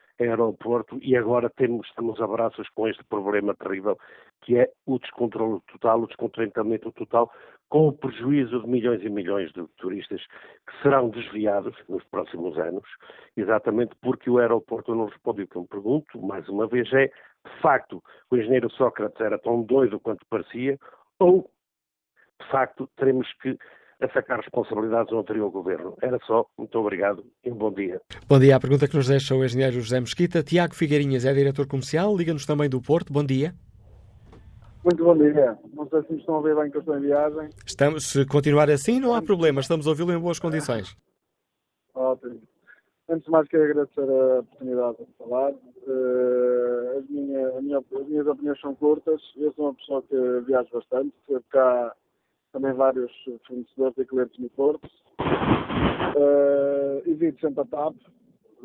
e agora temos, estamos a com este problema terrível que é o descontrole total, o descontentamento total, com o prejuízo de milhões e milhões de turistas que serão desviados nos próximos anos, exatamente porque o aeroporto não responde. O que eu pergunto, mais uma vez, é de facto o engenheiro Sócrates era tão doido quanto parecia, ou de facto teremos que a sacar responsabilidades no anterior governo. Era só. Muito obrigado e um bom dia. Bom dia. A pergunta que nos deixa o engenheiro José Mesquita. Tiago Figueirinhas é diretor comercial, liga-nos também do Porto. Bom dia. Muito bom dia. Não sei se me estão a ouvir bem que eu estou em viagem. Estamos, se continuar assim, não há problema. Estamos a ouvi-lo em boas condições. Ótimo. Antes de mais, quero agradecer a oportunidade de falar. Uh, as, minha, a minha, as minhas opiniões são curtas. Eu sou uma pessoa que viajo bastante. Estive cá também vários fornecedores e clientes no Porto. Uh, evito sempre a TAP,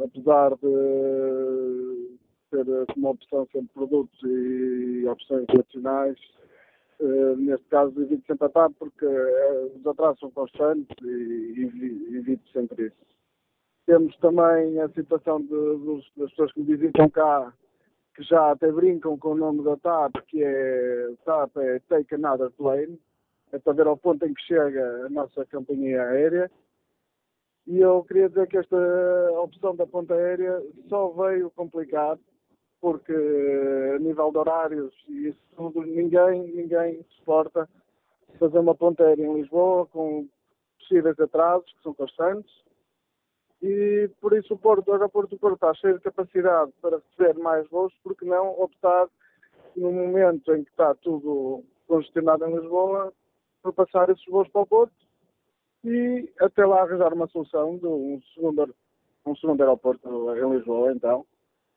apesar de ter como opção sempre produtos e opções nacionais. Uh, neste caso, evito sempre a TAP porque uh, os atrasos são constantes e, e evito sempre isso. Temos também a situação de, dos, das pessoas que me visitam cá que já até brincam com o nome da TAP, que é TAP é Take Another Plane, é para ver ao ponto em que chega a nossa companhia aérea. E eu queria dizer que esta opção da ponta aérea só veio complicado, porque a nível de horários e isso tudo, ninguém, ninguém suporta fazer uma ponta aérea em Lisboa com possíveis atrasos, que são constantes, e por isso o Porto, o aeroporto do Porto está cheio de capacidade para receber mais voos, porque não optar no momento em que está tudo congestionado em Lisboa, para passar esses voos para o Porto e até lá arranjar uma solução de um segundo, um segundo aeroporto em Lisboa, então.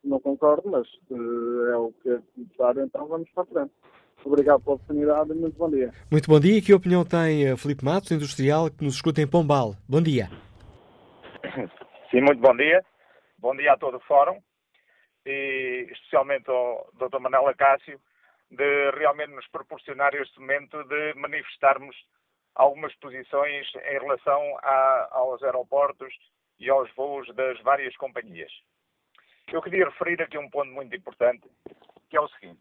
Não concordo, mas uh, é o que é necessário, então vamos para frente. Obrigado pela oportunidade e muito bom dia. Muito bom dia. Que opinião tem uh, Filipe Matos, industrial, que nos escuta em Pombal? Bom dia. Sim, muito bom dia. Bom dia a todo o Fórum e especialmente ao Dr. Manela Cássio, de realmente nos proporcionar este momento de manifestarmos algumas posições em relação a, aos aeroportos e aos voos das várias companhias. Eu queria referir aqui um ponto muito importante, que é o seguinte.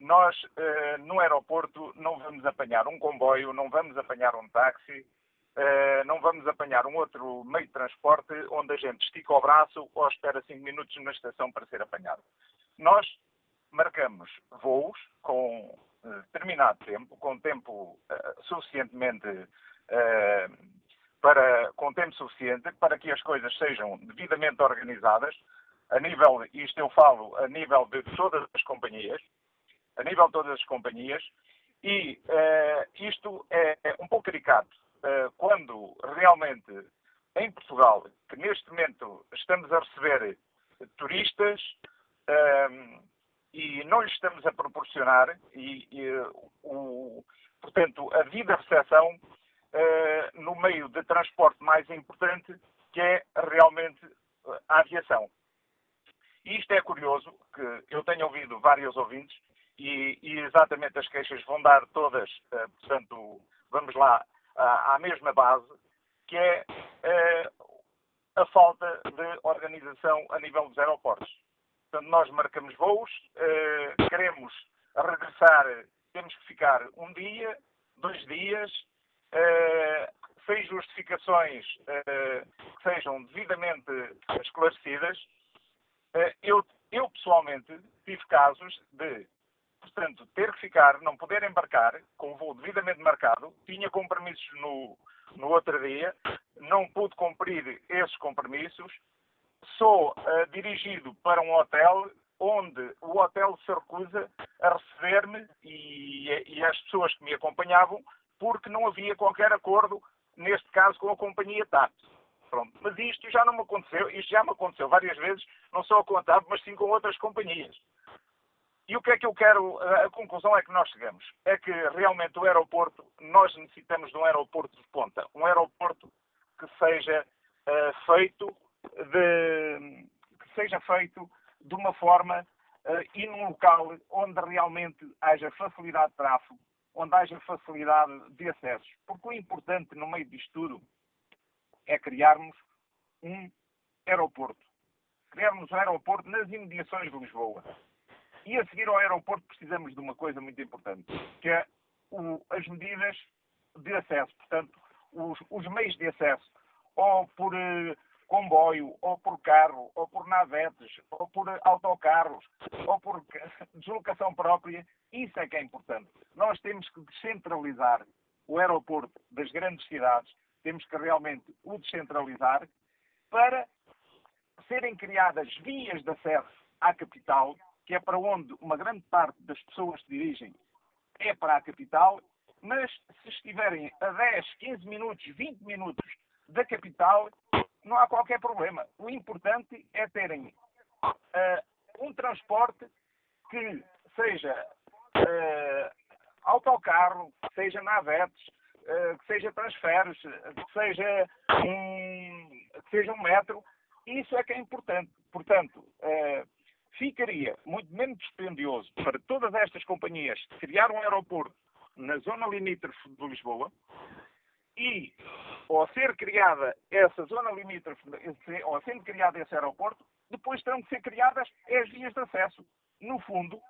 Nós, eh, no aeroporto, não vamos apanhar um comboio, não vamos apanhar um táxi, eh, não vamos apanhar um outro meio de transporte onde a gente estica o braço ou espera cinco minutos na estação para ser apanhado. Nós marcamos voos com uh, determinado tempo, com tempo uh, suficientemente uh, para com tempo suficiente para que as coisas sejam devidamente organizadas. A nível, isto eu falo a nível de todas as companhias, a nível de todas as companhias, e isto é, é um pouco caricato quando realmente em Portugal, que neste momento estamos a receber turistas e não lhes estamos a proporcionar, e, e o, portanto, a vida recepção uh, no meio de transporte mais importante, que é realmente a aviação. E isto é curioso, que eu tenho ouvido vários ouvintes, e, e exatamente as queixas vão dar todas, uh, portanto, vamos lá, à, à mesma base, que é uh, a falta de organização a nível dos aeroportos. Portanto, nós marcamos voos, uh, queremos regressar, temos que ficar um dia, dois dias, uh, sem justificações uh, que sejam devidamente esclarecidas. eu, eu, pessoalmente, tive casos de, portanto, ter que ficar, não poder embarcar, com o voo devidamente marcado, tinha compromissos no, no outro dia, não pude cumprir esses compromissos, sou uh, dirigido para um hotel onde o hotel se recusa a receber-me e, e, as pessoas que me acompanhavam porque não havia qualquer acordo, neste caso, com a companhia TAP. Pronto. Mas isto já não me aconteceu, isto já me aconteceu várias vezes, não só com a TAP, mas sim com outras companhias. E o que é que eu quero, a conclusão é que nós chegamos, é que realmente o aeroporto, nós necessitamos de um aeroporto de ponta, um aeroporto que seja uh, feito de, que seja feito de uma forma uh, e num local onde realmente haja facilidade de tráfego, onde haja facilidade de acessos. Porque o importante no meio disto tudo é criarmos um aeroporto. Criarmos um aeroporto nas imediações de Lisboa. E a seguir ao aeroporto precisamos de uma coisa muito importante, que é o, as medidas de acesso. Portanto, os, os meios de acesso, ou por uh, comboio, ou por carro, ou por navetes, ou por autocarros, ou por deslocação própria, isso é que é importante. Nós temos que descentralizar o aeroporto das grandes cidades, temos que realmente o descentralizar para serem criadas vias de acesso à capital, que é para onde uma grande parte das pessoas se dirigem, é para a capital, mas se estiverem a 10, 15 minutos, 20 minutos da capital, não há qualquer problema. O importante é terem uh, um transporte que seja uh, autocarro, seja navetes, uh, que seja transferes, que seja um, que seja um metro. Isso é que é importante. Portanto, ficaria muito menos dispendioso para todas estas companhias criar um aeroporto na zona limítrofe de Lisboa e ao ser criada essa zona limítrofe, ou sendo criado esse aeroporto, depois terão que ser criadas as vias de acesso. No fundo,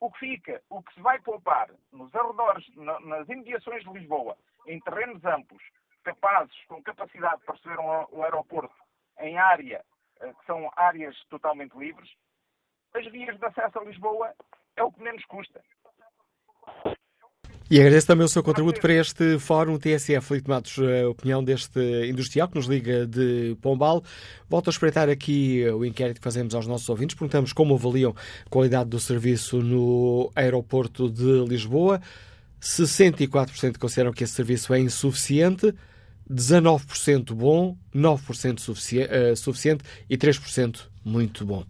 o que fica, o que se vai poupar nos arredores, nas imediações de Lisboa, em terrenos amplos, capazes, com capacidade para receber um, aeroporto em área, eh, que são áreas totalmente livres, as vias de acesso a Lisboa é o que menos custa. E agradeço também o seu contributo para este Fórum TSF. Felipe Matos, a opinião deste industrial que nos liga de Pombal. Volto a espreitar aqui o inquérito que fazemos aos nossos ouvintes. Perguntamos como avaliam a qualidade do serviço no aeroporto de Lisboa. 64% consideram que esse serviço é insuficiente, 19% bom, 9% sufici uh, suficiente e 3% muito bom.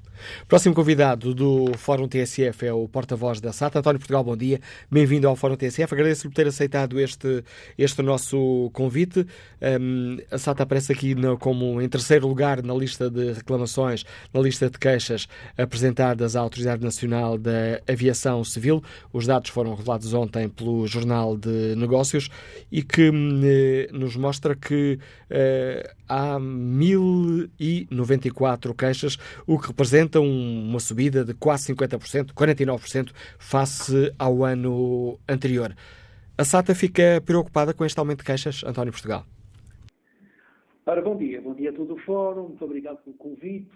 Próximo convidado do Fórum TSF é o porta-voz da SATA, António Portugal, bom dia. Bem-vindo ao Fórum TSF. Agradeço-lhe por ter aceitado este, este nosso convite. Um, a SATA aparece aqui no, como em terceiro lugar na lista de reclamações, na lista de queixas apresentadas à Autoridade Nacional da Aviação Civil. Os dados foram revelados ontem pelo Jornal de Negócios e que hum, eh, nos mostra que uh, há 1094 queixas, o que representa uma subida de quase 50%, 49% face ao ano anterior. A SATA fica preocupada com este aumento de queixas, António Portugal? Ora, bom dia. Bom dia a todo o fórum. Muito obrigado pelo convite.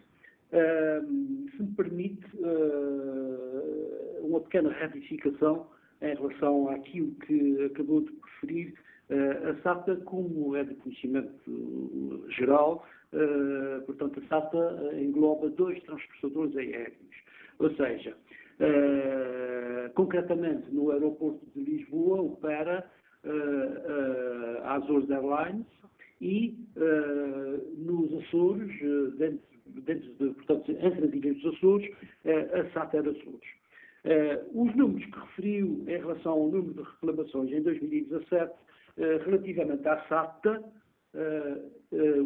Uh, se me permite uh, uma pequena ratificação em relação àquilo que acabou de referir Uh, a SATA, como é de conhecimento geral, uh, portanto, a SATA engloba dois transportadores aéreos. Ou seja, uh, concretamente no aeroporto de Lisboa opera a Azores Airlines e nos Açores, dentro dentro de, portanto, entre as ilhas dos Açores, a SATA era Açores. Os números que referiu em relação ao número de reclamações em 2017, relativamente à SATA,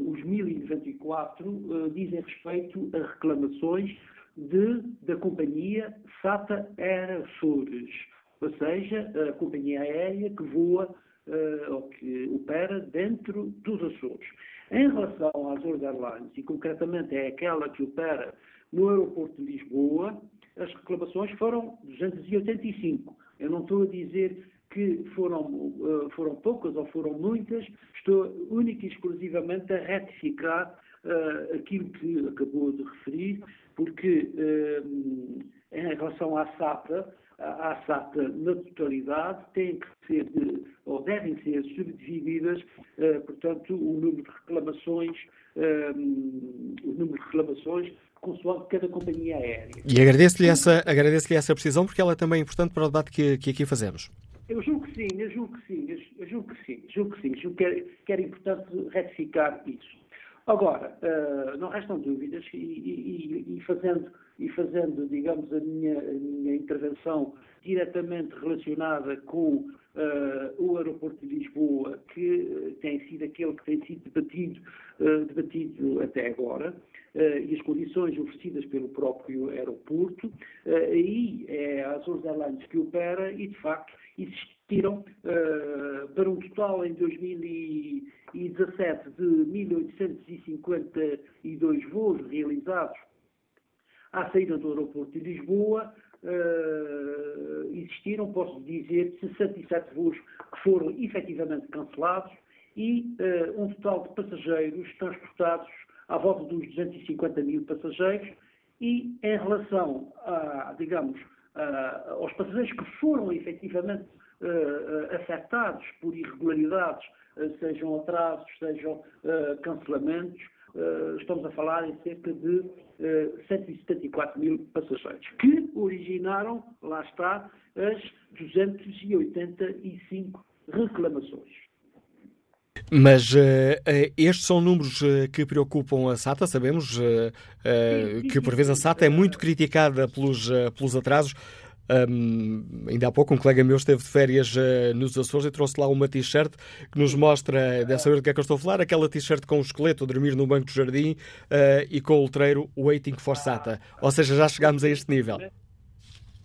os 1094 dizem respeito a reclamações de, da companhia SATA Air Açores, ou seja, a companhia aérea que voa uh, ou que opera dentro dos Açores. Em relação às Azores Airlines, e concretamente é aquela que opera no aeroporto de Lisboa, as reclamações foram 285. Eu não estou a dizer que foram, uh, foram poucas ou foram muitas, estou única e exclusivamente a retificar uh, aquilo que acabou de referir, porque uh, em relação à SAPA, à SATA na totalidade têm que ser, ou devem ser subdivididas, portanto, o número de reclamações, o número de reclamações consoante cada companhia aérea. E agradeço-lhe essa, agradeço essa precisão, porque ela é também importante para o debate que, que aqui fazemos. Eu julgo que sim, eu julgo que sim, eu julgo que sim, julgo que sim, julgo que que era importante retificar isso. Agora, uh, não restam dúvidas e, e, e, fazendo, e fazendo, digamos, a minha, a minha intervenção diretamente relacionada com uh, o aeroporto de Lisboa, que tem sido aquele que tem sido debatido, uh, debatido até agora, e as condições oferecidas pelo próprio aeroporto, aí é a Azores Airlines que opera e, de facto, existiram para um total em 2000 e 17 de 1852 voos realizados à saída do aeroporto de Lisboa, uh, existiram, posso dizer, 67 voos que foram efetivamente cancelados e uh, um total de passageiros transportados à volta dos 250 mil passageiros e em relação a, digamos, a, aos passageiros que foram efetivamente uh, afetados por irregularidades eh, sejam atrasos, sejam uh, cancelamentos, uh, estamos a falar em cerca de uh, 174 mil passageiros, que originaram, lá está, as 285 reclamações. Mas uh, estes são números uh, que preocupam a SATA, sabemos uh, que por vezes a SATA é muito criticada pelos, pelos atrasos. Um, ainda há pouco um colega meu esteve de férias uh, nos Açores e trouxe lá uma t-shirt que nos mostra, deve saber do que é que eu estou a falar, aquela t-shirt com o esqueleto a dormir no banco do jardim uh, e com o letreiro Waiting for Sata. Ou seja, já chegámos a este nível.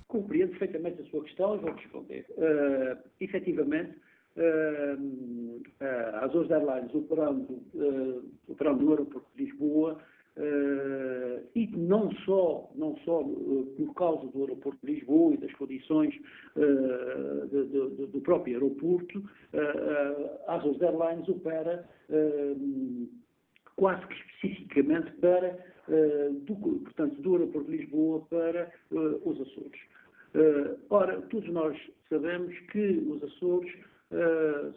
Compreendo perfeitamente a sua questão e vou responder. Uh, efetivamente, as Azores Airlines operando, uh, operando no aeroporto de Lisboa Uh, e não só, não só uh, por causa do aeroporto de Lisboa e das condições uh, de, de, do próprio aeroporto, a Azores Airlines opera quase que especificamente para, do, portanto, do aeroporto de Lisboa para os Açores. ora, todos nós sabemos que os Açores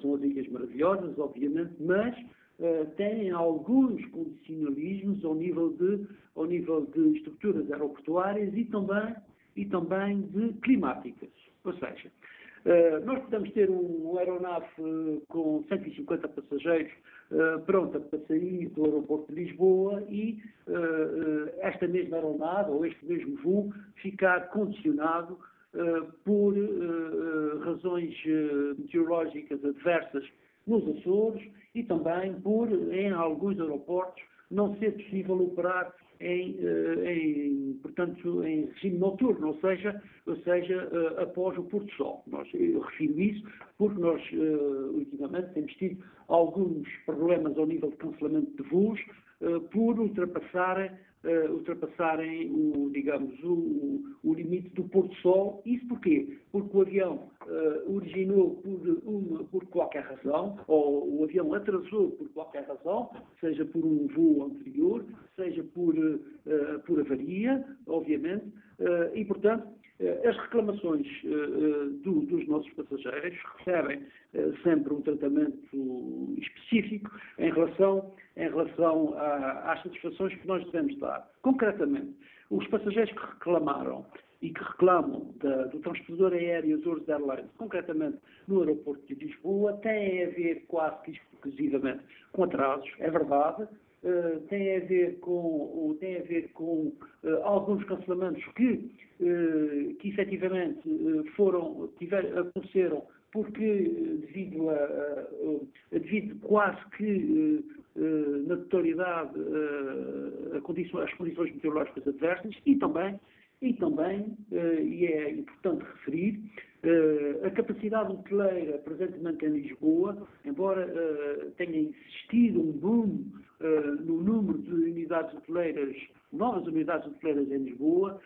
são as ilhas maravilhosas, obviamente, mas uh, têm alguns condicionalismos ao nível de, ao nível de estruturas aeroportuárias e também, e também de climáticas. Ou seja, uh, nós podemos ter um, um aeronave uh, com 150 passageiros pronta para sair do aeroporto de Lisboa e esta mesma aeronave ou este mesmo voo ficar condicionado por razões meteorológicas adversas nos Açores e também por, em alguns aeroportos, não ser possível operar em, eh, em, portanto, em regime noturno, ou seja, ou seja após o pôr do sol. Nós, eu refiro isso porque nós, uh, ultimamente, temos tido alguns problemas ao nível de cancelamento de voos uh, por ultrapassarem uh, ultrapassarem o, digamos, o, o, limite do pôr do sol. Isso porquê? Porque o avião uh, originou por, uma, por qualquer razão, ou o avião atrasou por qualquer razão, seja por um voo anterior, seja por, uh, por avaria, obviamente, e, portanto, as reclamações do, dos nossos passageiros recebem sempre um tratamento específico em relação, em relação às satisfações que nós devemos dar. Concretamente, os passageiros que reclamaram e que reclamam da, do transportador aéreo Azores Airlines, concretamente no aeroporto de Lisboa, têm a ver quase que exclusivamente com atrasos, é verdade, uh, tem a ver com, tem a ver com uh, alguns cancelamentos que, uh, que efetivamente foram, tiver, aconteceram porque devido, a, a, devido quase que na totalidade a condições, às condições meteorológicas adversas e também, e também, e é importante referir, a capacidade hoteleira presentemente em Lisboa, embora tenha existido um boom uh, no número de unidades hoteleiras, novas unidades hoteleiras em Lisboa,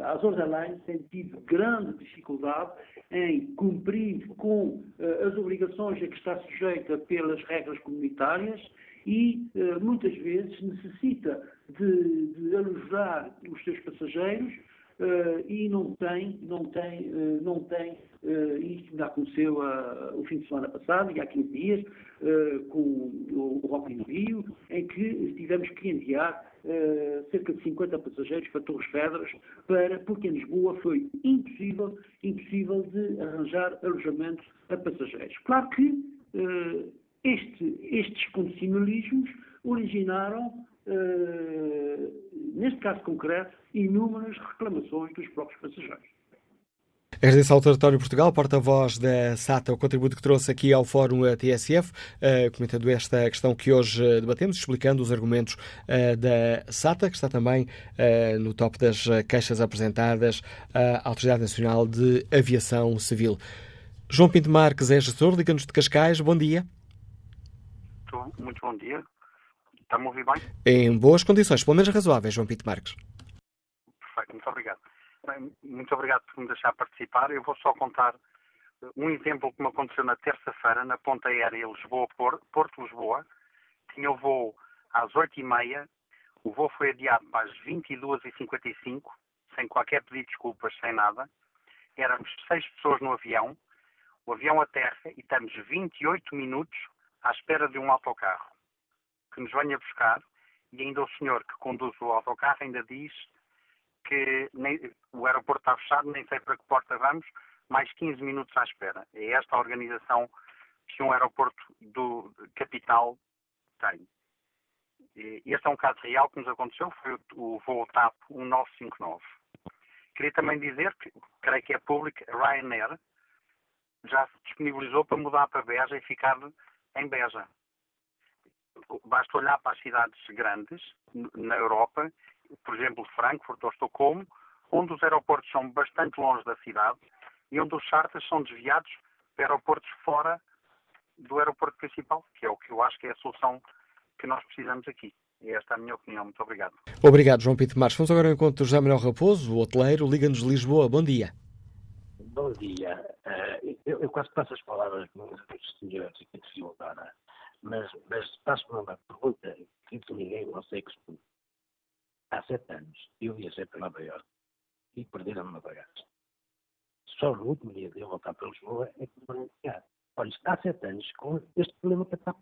a Azores Airlines tem tido grande dificuldade em cumprir com as obrigações a que está sujeita pelas regras comunitárias e muitas vezes necessita de, de alojar os seus passageiros uh, e não tem, não tem, uh, não tem, uh, isto ainda aconteceu o fim de semana passado e há 15 dias, com o, o Rock in Rio, em que tivemos que enviar cerca de 50 passageiros para Torres Pedras, para, porque em Lisboa foi impossível, impossível de arranjar alojamento a passageiros. Claro que este, estes condicionalismos originaram uh, neste caso concreto, inúmeras reclamações dos próprios passageiros. Agradeço ao Território Portugal, porta-voz da SATA, o contributo que trouxe aqui ao Fórum TSF, uh, comentando esta questão que hoje uh, debatemos, explicando os argumentos da SATA, que está também no top das queixas apresentadas à Autoridade Nacional de Aviação Civil. João Pinto Marques é gestor, liga-nos de Cascais, bom dia. Muito bom dia. Está-me a ouvir bem? Em boas condições, pelo menos razoáveis, João Pinto Marques. Perfeito, muito obrigado. Bem, muito obrigado por me deixar participar. Eu vou só contar um exemplo que me aconteceu na terça-feira na ponta aérea Lisboa-Porto-Lisboa. Tinha o voo às 8h30, o voo foi adiado para as 22h55, sem qualquer pedido de desculpas, sem nada. Éramos seis pessoas no avião, o avião aterra e estamos 28 minutos à espera de um autocarro que nos venha buscar e ainda o senhor que conduz o autocarro ainda diz que nem, o aeroporto está fechado, nem sei para que porta vamos, mais 15 minutos à espera. É esta a organização que um aeroporto do capital tem. E este é um caso real que nos aconteceu, foi o, voo TAP 1959. Queria também dizer que, creio que é público, a Ryanair já se disponibilizou para mudar para Beja e ficar em Beja basta olhar para as cidades grandes na Europa, por exemplo, Frankfurt ou Estocolmo, onde os aeroportos são bastante longe da cidade e onde os charters são desviados para aeroportos fora do aeroporto principal, que é o que eu acho que é a solução que nós precisamos aqui. E esta é a minha opinião. Muito obrigado. Obrigado, João Pinto Marques. Vamos agora ao encontro do José Manuel Raposo, o hoteleiro, Liga-nos de Lisboa. Bom dia. Bom dia. Uh, eu, eu, quase passo as palavras para os senhores aqui de Filodana. Mas, mas passo-me uma pergunta que ninguém consegue responder. Há sete anos eu viajei para Nova Iorque e perderam-me uma bagagem. Só no último dia de eu voltar para Lisboa é que me vão enviar. Olha, há sete anos com este problema que está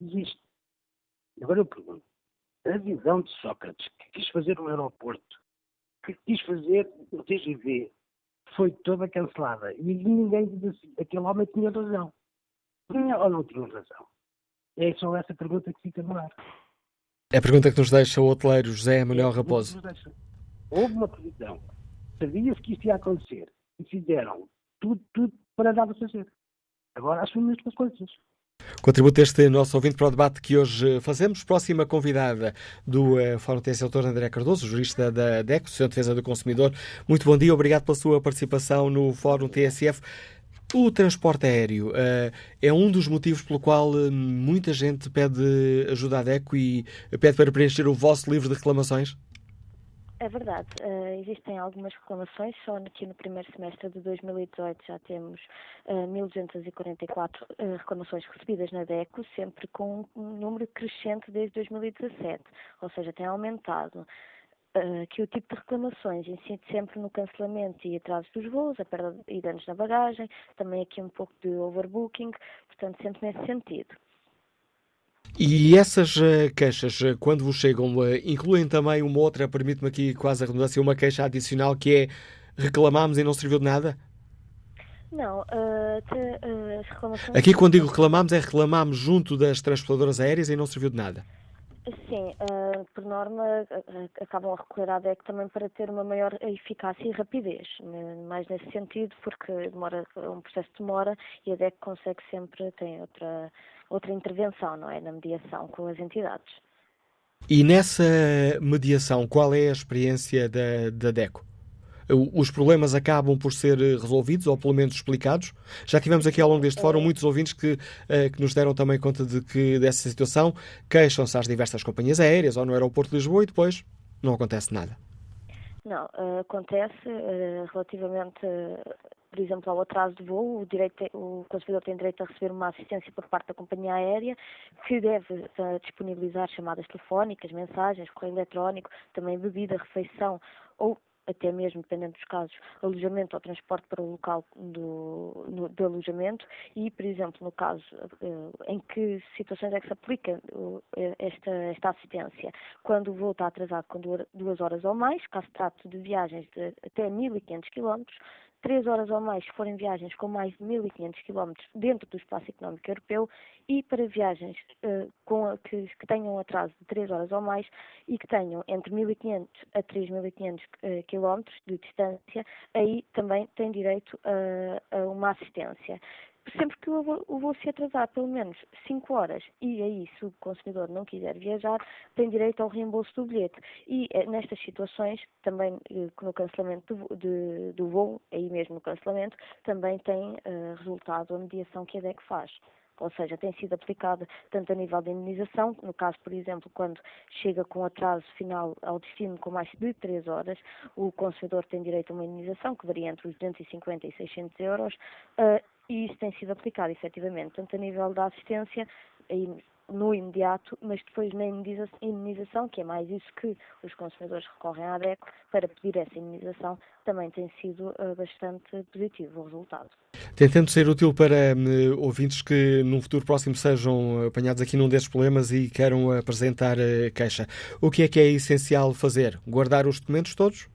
existe. Agora eu pergunto, a visão de Sócrates, que quis fazer um aeroporto, que quis fazer o TGV, foi toda cancelada. E ninguém disse, aquele homem tinha razão. Tinha ou não tinha razão? É só essa pergunta que fica no ar. É a pergunta que nos deixa o hoteleiro José Manuel é Raposo. Houve uma previsão. Sabia-se que isto ia acontecer. E fizeram tudo, tudo para dar a fazer. Agora assumem as coisas. Contributo este nosso ouvinte para o debate que hoje fazemos. Próxima convidada do uh, Fórum TSE, doutor André Cardoso, jurista da DECO, Associação de Defesa do Consumidor. Muito bom dia, obrigado pela sua participação no Fórum TSF. O transporte aéreo uh, é um dos motivos pelo qual uh, muita gente pede ajuda à DECO e pede para preencher o vosso livro de reclamações? É verdade. Uh, existem algumas reclamações. Só aqui no primeiro semestre de 2018 já temos uh, 1.244 uh, reclamações recebidas na DECO, sempre com um número crescente desde 2017. Ou seja, tem aumentado. Eh, que o tipo de reclamações incide sempre no cancelamento e atrasos dos voos, a perda e danos na bagagem, também aqui um pouco de overbooking, portanto, sempre nesse sentido. E essas uh, queixas, uh, quando vos chegam, uh, incluem também uma outra, permite-me aqui quase a redundância, uma queixa adicional que é reclamámos e não serviu de nada? Não, te, as reclamações... Aqui quando digo reclamámos é reclamámos junto das transportadoras aéreas e não serviu de nada. Sim, uh, por norma uh, acabam a recorrer à DEC também para ter uma maior eficácia e rapidez, mais nesse sentido, porque demora, um processo demora e a DEC consegue sempre, tem outra, outra intervenção, não é, na mediação com as entidades. E nessa mediação, qual é a experiência da, da DECO? Os problemas acabam por ser eh, resolvidos ou pelo menos explicados. Já tivemos aqui ao longo deste fórum muitos ouvintes que, eh, que nos deram também conta de que dessa situação queixam-se às diversas companhias aéreas ou no aeroporto de Lisboa e depois não acontece nada. Não, uh, acontece relativamente, por exemplo, ao atraso de voo, o, direito, o consumidor tem direito a receber uma assistência por parte da companhia aérea, que deve disponibilizar chamadas telefónicas, mensagens, correio eletrónico, também bebida, refeição ou até mesmo, dependendo dos casos, alojamento ou transporte para o local do, no, de alojamento. E, por exemplo, no caso uh, em que situações é que se aplica uh, esta, esta assistência, quando o voo está atrasado com duas horas ou mais, caso trate de viagens de até 1.500 km, três horas ou mais se forem viagens com mais de 1.500 km dentro do espaço económico europeu e para viagens uh, com, que, que, tenham atraso de três horas ou mais e que tenham entre 1.500 a 3.500 uh, km de distância, aí também tem direito a, a uma assistência sempre que o voo, se atrasar pelo menos 5 horas e aí se o consumidor não quiser viajar, tem direito ao reembolso do bilhete. E eh, nestas situações, também eh, no cancelamento do, de, do voo, aí mesmo no cancelamento, também tem uh, resultado a mediação que a DEC faz ou seja, tem sido aplicada tanto a nível de indemnização, no caso, por exemplo, quando chega com atraso final ao destino com mais de 3 horas, o consumidor tem direito a uma indemnização que varia entre os 250 e 600 euros, e isso tem sido aplicado efetivamente, tanto a nível da assistência, no imediato, mas depois na indenização, que é mais isso que os consumidores recorrem à DECO para pedir essa indenização, também tem sido uh, bastante positivo o resultado. Tentando ser útil para uh, ouvintes que num futuro próximo sejam apanhados aqui num destes problemas e queiram apresentar uh, queixa, o que é que é essencial fazer? Guardar os documentos todos?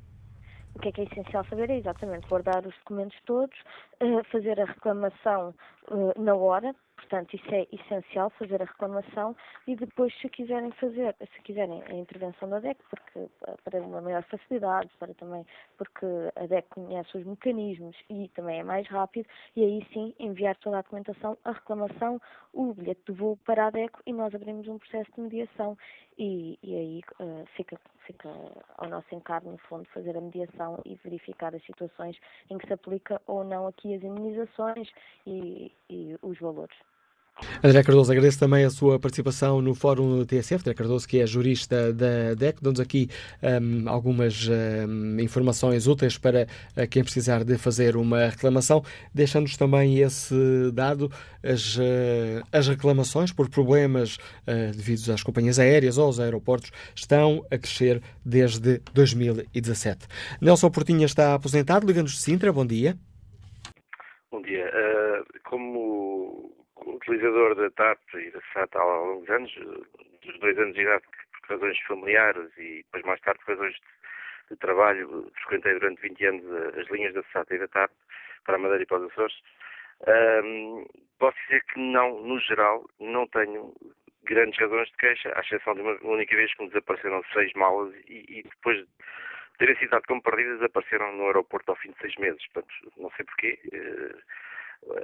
O que é que é essencial saber é exatamente guardar os documentos todos, uh, fazer a reclamação uh, na hora, portanto isso é essencial, fazer a reclamação e depois se quiserem fazer, se quiserem a intervenção da DEC, porque eh, para uma maior facilidade, para também porque a DEC conhece os mecanismos e também é mais rápido, e aí sim enviar toda a documentação, a reclamação, o bilhete de voo para a DECO e nós abrimos um processo de mediação e, e aí uh, fica, fica ao nosso encargo, no fundo, fazer a mediação e verificar as situações em que se aplica ou não aqui as imunizações e, e os valores. André Cardoso, agradeço também a sua participação no Fórum TSF. André Cardoso, que é jurista da DEC, dá-nos aqui um, algumas um, informações úteis para uh, quem precisar de fazer uma reclamação, deixando-nos também esse dado, as, uh, as reclamações por problemas uh, devidos às companhias aéreas ou aos aeroportos estão a crescer desde 2017. Nelson Portinha está aposentado, liga-nos de Sintra, bom dia. Bom dia. como utilizador da TAP e da SAT há longos anos, dos dois anos de idade, por razões familiares e depois mais tarde por razões de, de trabalho, frequentei durante 20 anos as linhas da SAT e da TAP para a Madeira e para os Açores. Um, posso dizer que não, no geral, não tenho grandes razões de queixa, à exceção de uma única vez que me desapareceram seis malas e, e depois de terem sido como perdidas, apareceram no aeroporto ao fim de seis meses. Portanto, não sei porquê. Uh,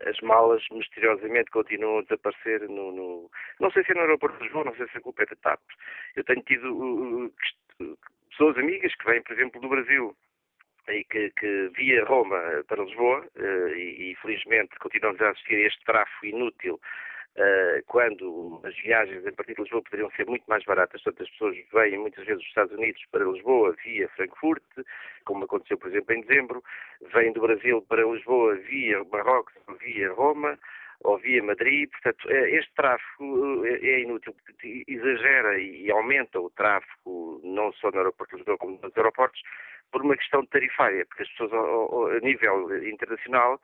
as malas misteriosamente continuam a desaparecer no, no, Não sei se é no aeroporto de Lisboa, não sei se é culpa é da TAP. Eu tenho tido uh, uh, pessoas amigas que vêm, por exemplo, do Brasil e que, que via Roma para Lisboa, uh, e, e felizmente continuamos a assistir a este tráfego inútil Uh, quando as viagens a partir de Lisboa poderiam ser muito mais baratas, portanto as pessoas vêm muitas vezes dos Estados Unidos para Lisboa via Frankfurt, como aconteceu por exemplo em dezembro, vêm do Brasil para Lisboa via Marrocos, via Roma ou via Madrid, portanto eh, este tráfego eh, é inútil, exagera e aumenta o tráfego não só no aeroporto de Lisboa como nos aeroportos por uma questão tarifária, porque as pessoas a nível internacional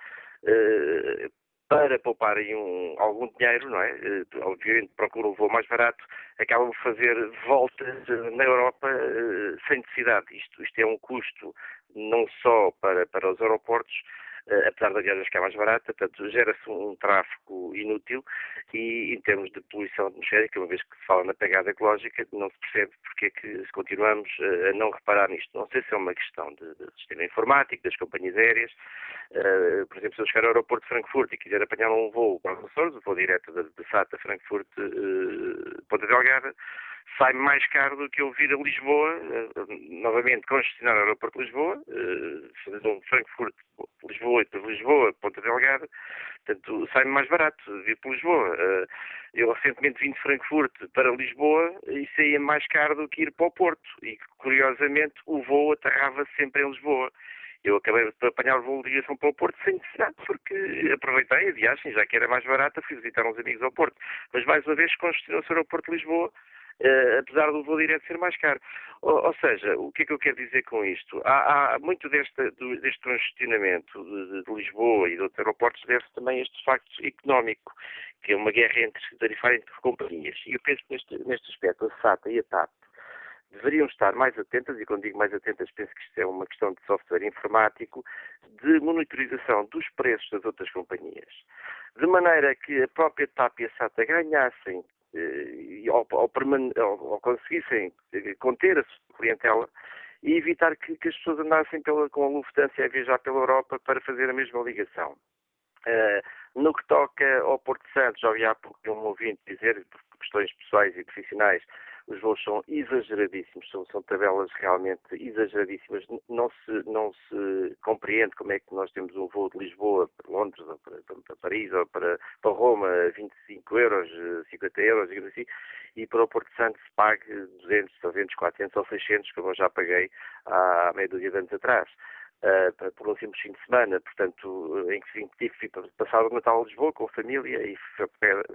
para pouparem um, algum dinheiro, não é? Eh, obviamente procuram o voo mais barato, acabam por fazer voltas eh, na Europa uh, sem necessidade. Isto, isto é um custo não só para, para os aeroportos, eh, apesar da viagem ficar mais barata, portanto, gera-se um tráfego inútil e em termos de poluição atmosférica, uma vez que se fala na pegada ecológica, não se percebe porque é que continuamos eh, a não reparar nisto. Não sei se é uma questão de, de sistema informático, das companhias aéreas. Uh, por exemplo, se eu chegar ao aeroporto de Frankfurt e quiser apanhar um voo para os Açores, o voo direto de, de SATA Frankfurt uh, Ponta Delgada, sai mais caro do que eu vir a Lisboa, uh, novamente congestionar o aeroporto de Lisboa, uh, fazer um Frankfurt-Lisboa 8 de Lisboa, Ponta Delgada, portanto, sai-me mais barato vir para Lisboa. Eh, eu recentemente vim de Frankfurt para Lisboa e saía mais caro do que ir para o Porto. E, curiosamente, o voo aterrava sempre em Lisboa. Eu acabei de apanhar o voo de ligação para o Porto sem necessidade, porque aproveitei a viagem, já que era mais barata, fui visitar uns amigos ao Porto. Mas, mais uma vez, congestionou-se o aeroporto de Lisboa apesar do voo direto ser mais caro. Ou, ou, seja, o que é que eu quero dizer com isto? Há, há muito deste, deste congestionamento de, de, Lisboa e de outros aeroportos deve-se também a este facto económico, que é uma guerra entre tarifária entre companhias. E eu penso que neste, neste aspecto a SATA e a TAP deveriam estar mais atentas, e quando digo mais atentas penso que isto é uma questão de software informático, de monitorização dos preços das outras companhias. De maneira que a própria TAP e a SATA ganhassem ou, ou, ou, conseguissem eh, conter a sua clientela e evitar que, que as pessoas andassem pela, com a Lufthansa a viajar pela Europa para fazer a mesma ligação. Uh, no que toca ao Porto Santo, já ouvi há pouco um ouvinte dizer, por questões pessoais e profissionais, os voos são exageradíssimos, são, são, tabelas realmente exageradíssimas. Não se, não se compreende como é que nós temos um voo de Lisboa para Londres, ou para, para Paris, ou para, para Roma, 25 euros, 50 euros, digamos assim, e para o Porto Santo se pague 200, 300, 400 ou 600, como eu já paguei há meia dúzia de anos atrás uh, por um simples fim de semana, portanto, em que tive passar o Natal a Lisboa com a família e fui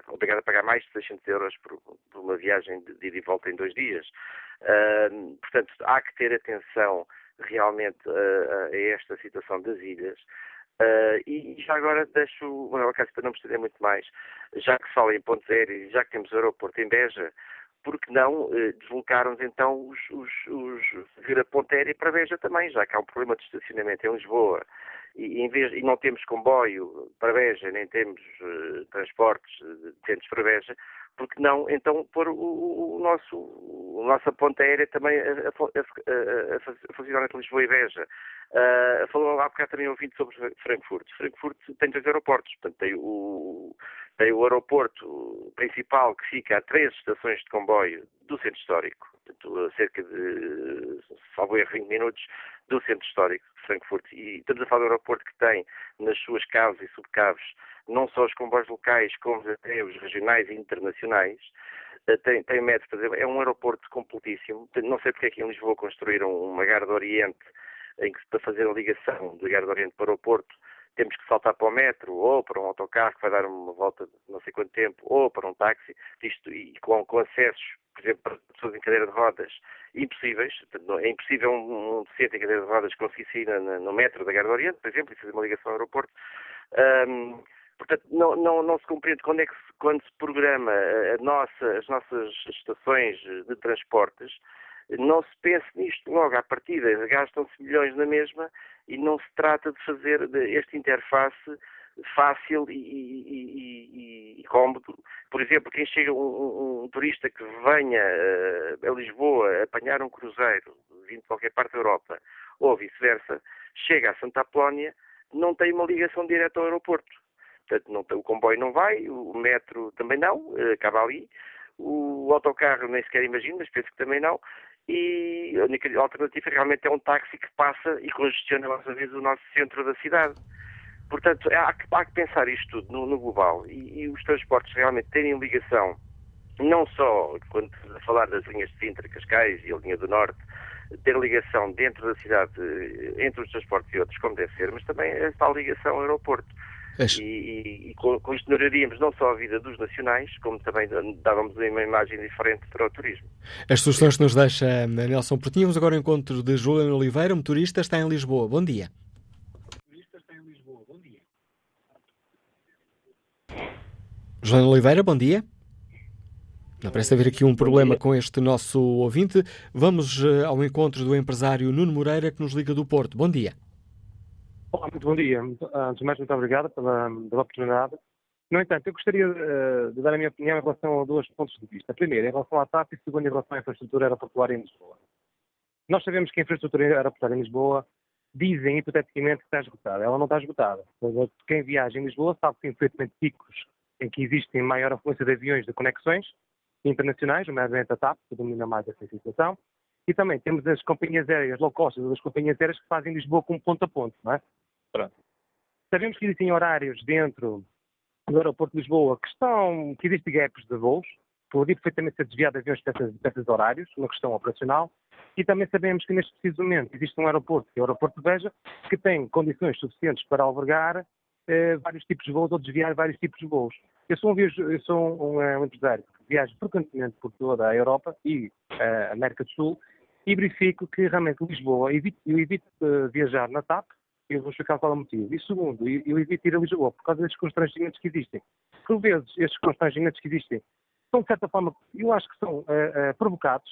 obrigado a pagar mais de 600 euros por, por uma viagem de, ida e volta em dois dias. Uh, portanto, há que ter atenção realmente a, a esta situação das ilhas. Uh, e já agora deixo o Manuel Cássio para não me estender muito mais, já que se fala em pontos aéreos e já que temos o aeroporto em Beja, porque não eh, deslocaram então os, os, os vir a Ponta Aérea para Beja também, já que há um problema de estacionamento em Lisboa e, em vez, e não temos comboio para Beja, nem temos uh, transportes decentes para Beja, porque não então pôr o, o, nosso, o nossa ponta aérea também a, a, a, a funcionar entre Lisboa e Beja. Uh, falou há bocado também ouvindo sobre Frankfurt. Frankfurt tem dois aeroportos, portanto tem o, tem o aeroporto principal que fica a três estações de comboio do centro histórico, a cerca de, salvo erro, 20 minutos do centro histórico de Frankfurt. E estamos a falar do aeroporto que tem nas suas caves e subcaves não só os comboios locais, como até os regionais e internacionais. Eh, tem, tem exemplo, é um aeroporto completíssimo. Não sei porque é que em Lisboa construíram uma Gar do Oriente, em que para fazer a ligação do Gar do Oriente para o Porto, temos que saltar para o metro, ou para um autocarro que vai dar uma volta de não sei quanto tempo, ou para um táxi, isto, e com, com acessos, por exemplo, para pessoas em cadeira de rodas, impossíveis. É impossível um, um deficiente em cadeira de rodas conseguir sair no, no metro da Gar do Oriente, por exemplo, e fazer uma ligação ao aeroporto. Um, Portanto, não, não, não se compreende quando é que se, quando se programa nossa, as nossas estações de transportes, não se pense nisto logo à partida. Gastam-se milhões na mesma e não se trata de fazer esta interface fácil e, e, e, e cómodo. Por exemplo, quem chega, um, um, turista que venha uh, a Lisboa apanhar um cruzeiro vindo de qualquer parte da Europa, ou vice-versa, chega a Santa Apolónia, não tem uma ligação direta ao aeroporto. Portanto, não, o comboio não vai, o metro também não, eh, acaba ali. O autocarro nem sequer imagino, mas penso que também não. E a única alternativa realmente é um táxi que passa e congestiona mais uma vez o nosso centro da cidade. Portanto, há que, há que pensar isto tudo no, no global e, e, os transportes realmente terem ligação, não só quando a falar das linhas de Sintra, Cascais e a linha do Norte, ter ligação dentro da cidade entre os transportes e outros, como deve ser, mas também a tal ligação ao aeroporto. E, e, e com, com, isto melhoraríamos não só a vida dos nacionais, como também dávamos uma imagem diferente para o turismo. As sugestões que nos deixa eh, Nelson Portinho. Vamos agora ao encontro de Juliano Oliveira, motorista, está em Lisboa. Bom dia. Motorista está em Lisboa. Bom dia. Juliano Oliveira, bom dia. Não parece haver aqui um problema com este nosso ouvinte. Vamos uh, ao encontro do empresário Nuno Moreira, que nos liga do Porto. Bom dia. Olá, muito bom dia. Antes de mais, muito obrigado pela, pela oportunidade. No entanto, eu gostaria uh, de dar a minha opinião em relação a dois pontos de vista. Primeiro, em relação à TAP e segundo, em relação à infraestrutura aeroportuária em Lisboa. Nós sabemos que a infraestrutura aeroportuária em Lisboa dizem, hipoteticamente, que está esgotada. Ela não está esgotada. Quem viaja em Lisboa sabe que tem perfeitamente picos em que existem maior afluência de aviões de conexões internacionais, nomeadamente a TAP, que domina mais essa situação, e também temos as companhias aéreas low cost, as companhias aéreas que fazem Lisboa como ponto a ponto, não é? Pronto. Sabemos que existem horários dentro do aeroporto de Lisboa que estão, que existem gaps de voos, poderia perfeitamente ser desviado de aviões para esses horários, uma questão operacional, e também sabemos que neste preciso momento existe um aeroporto, que é o aeroporto de Veja, que tem condições suficientes para albergar eh, vários tipos de voos ou desviar vários tipos de voos. Eu sou um, eu sou um, um empresário que viaja frequentemente por toda a Europa e a uh, América do Sul e verifico que realmente Lisboa, eu evito, eu evito uh, viajar na TAP, eu vou explicar qual é o motivo. E segundo, eu evito ir a Lisboa por causa destes constrangimentos que existem. Por vezes, estes constrangimentos que existem são, de certa forma, eu acho que são uh, uh, provocados,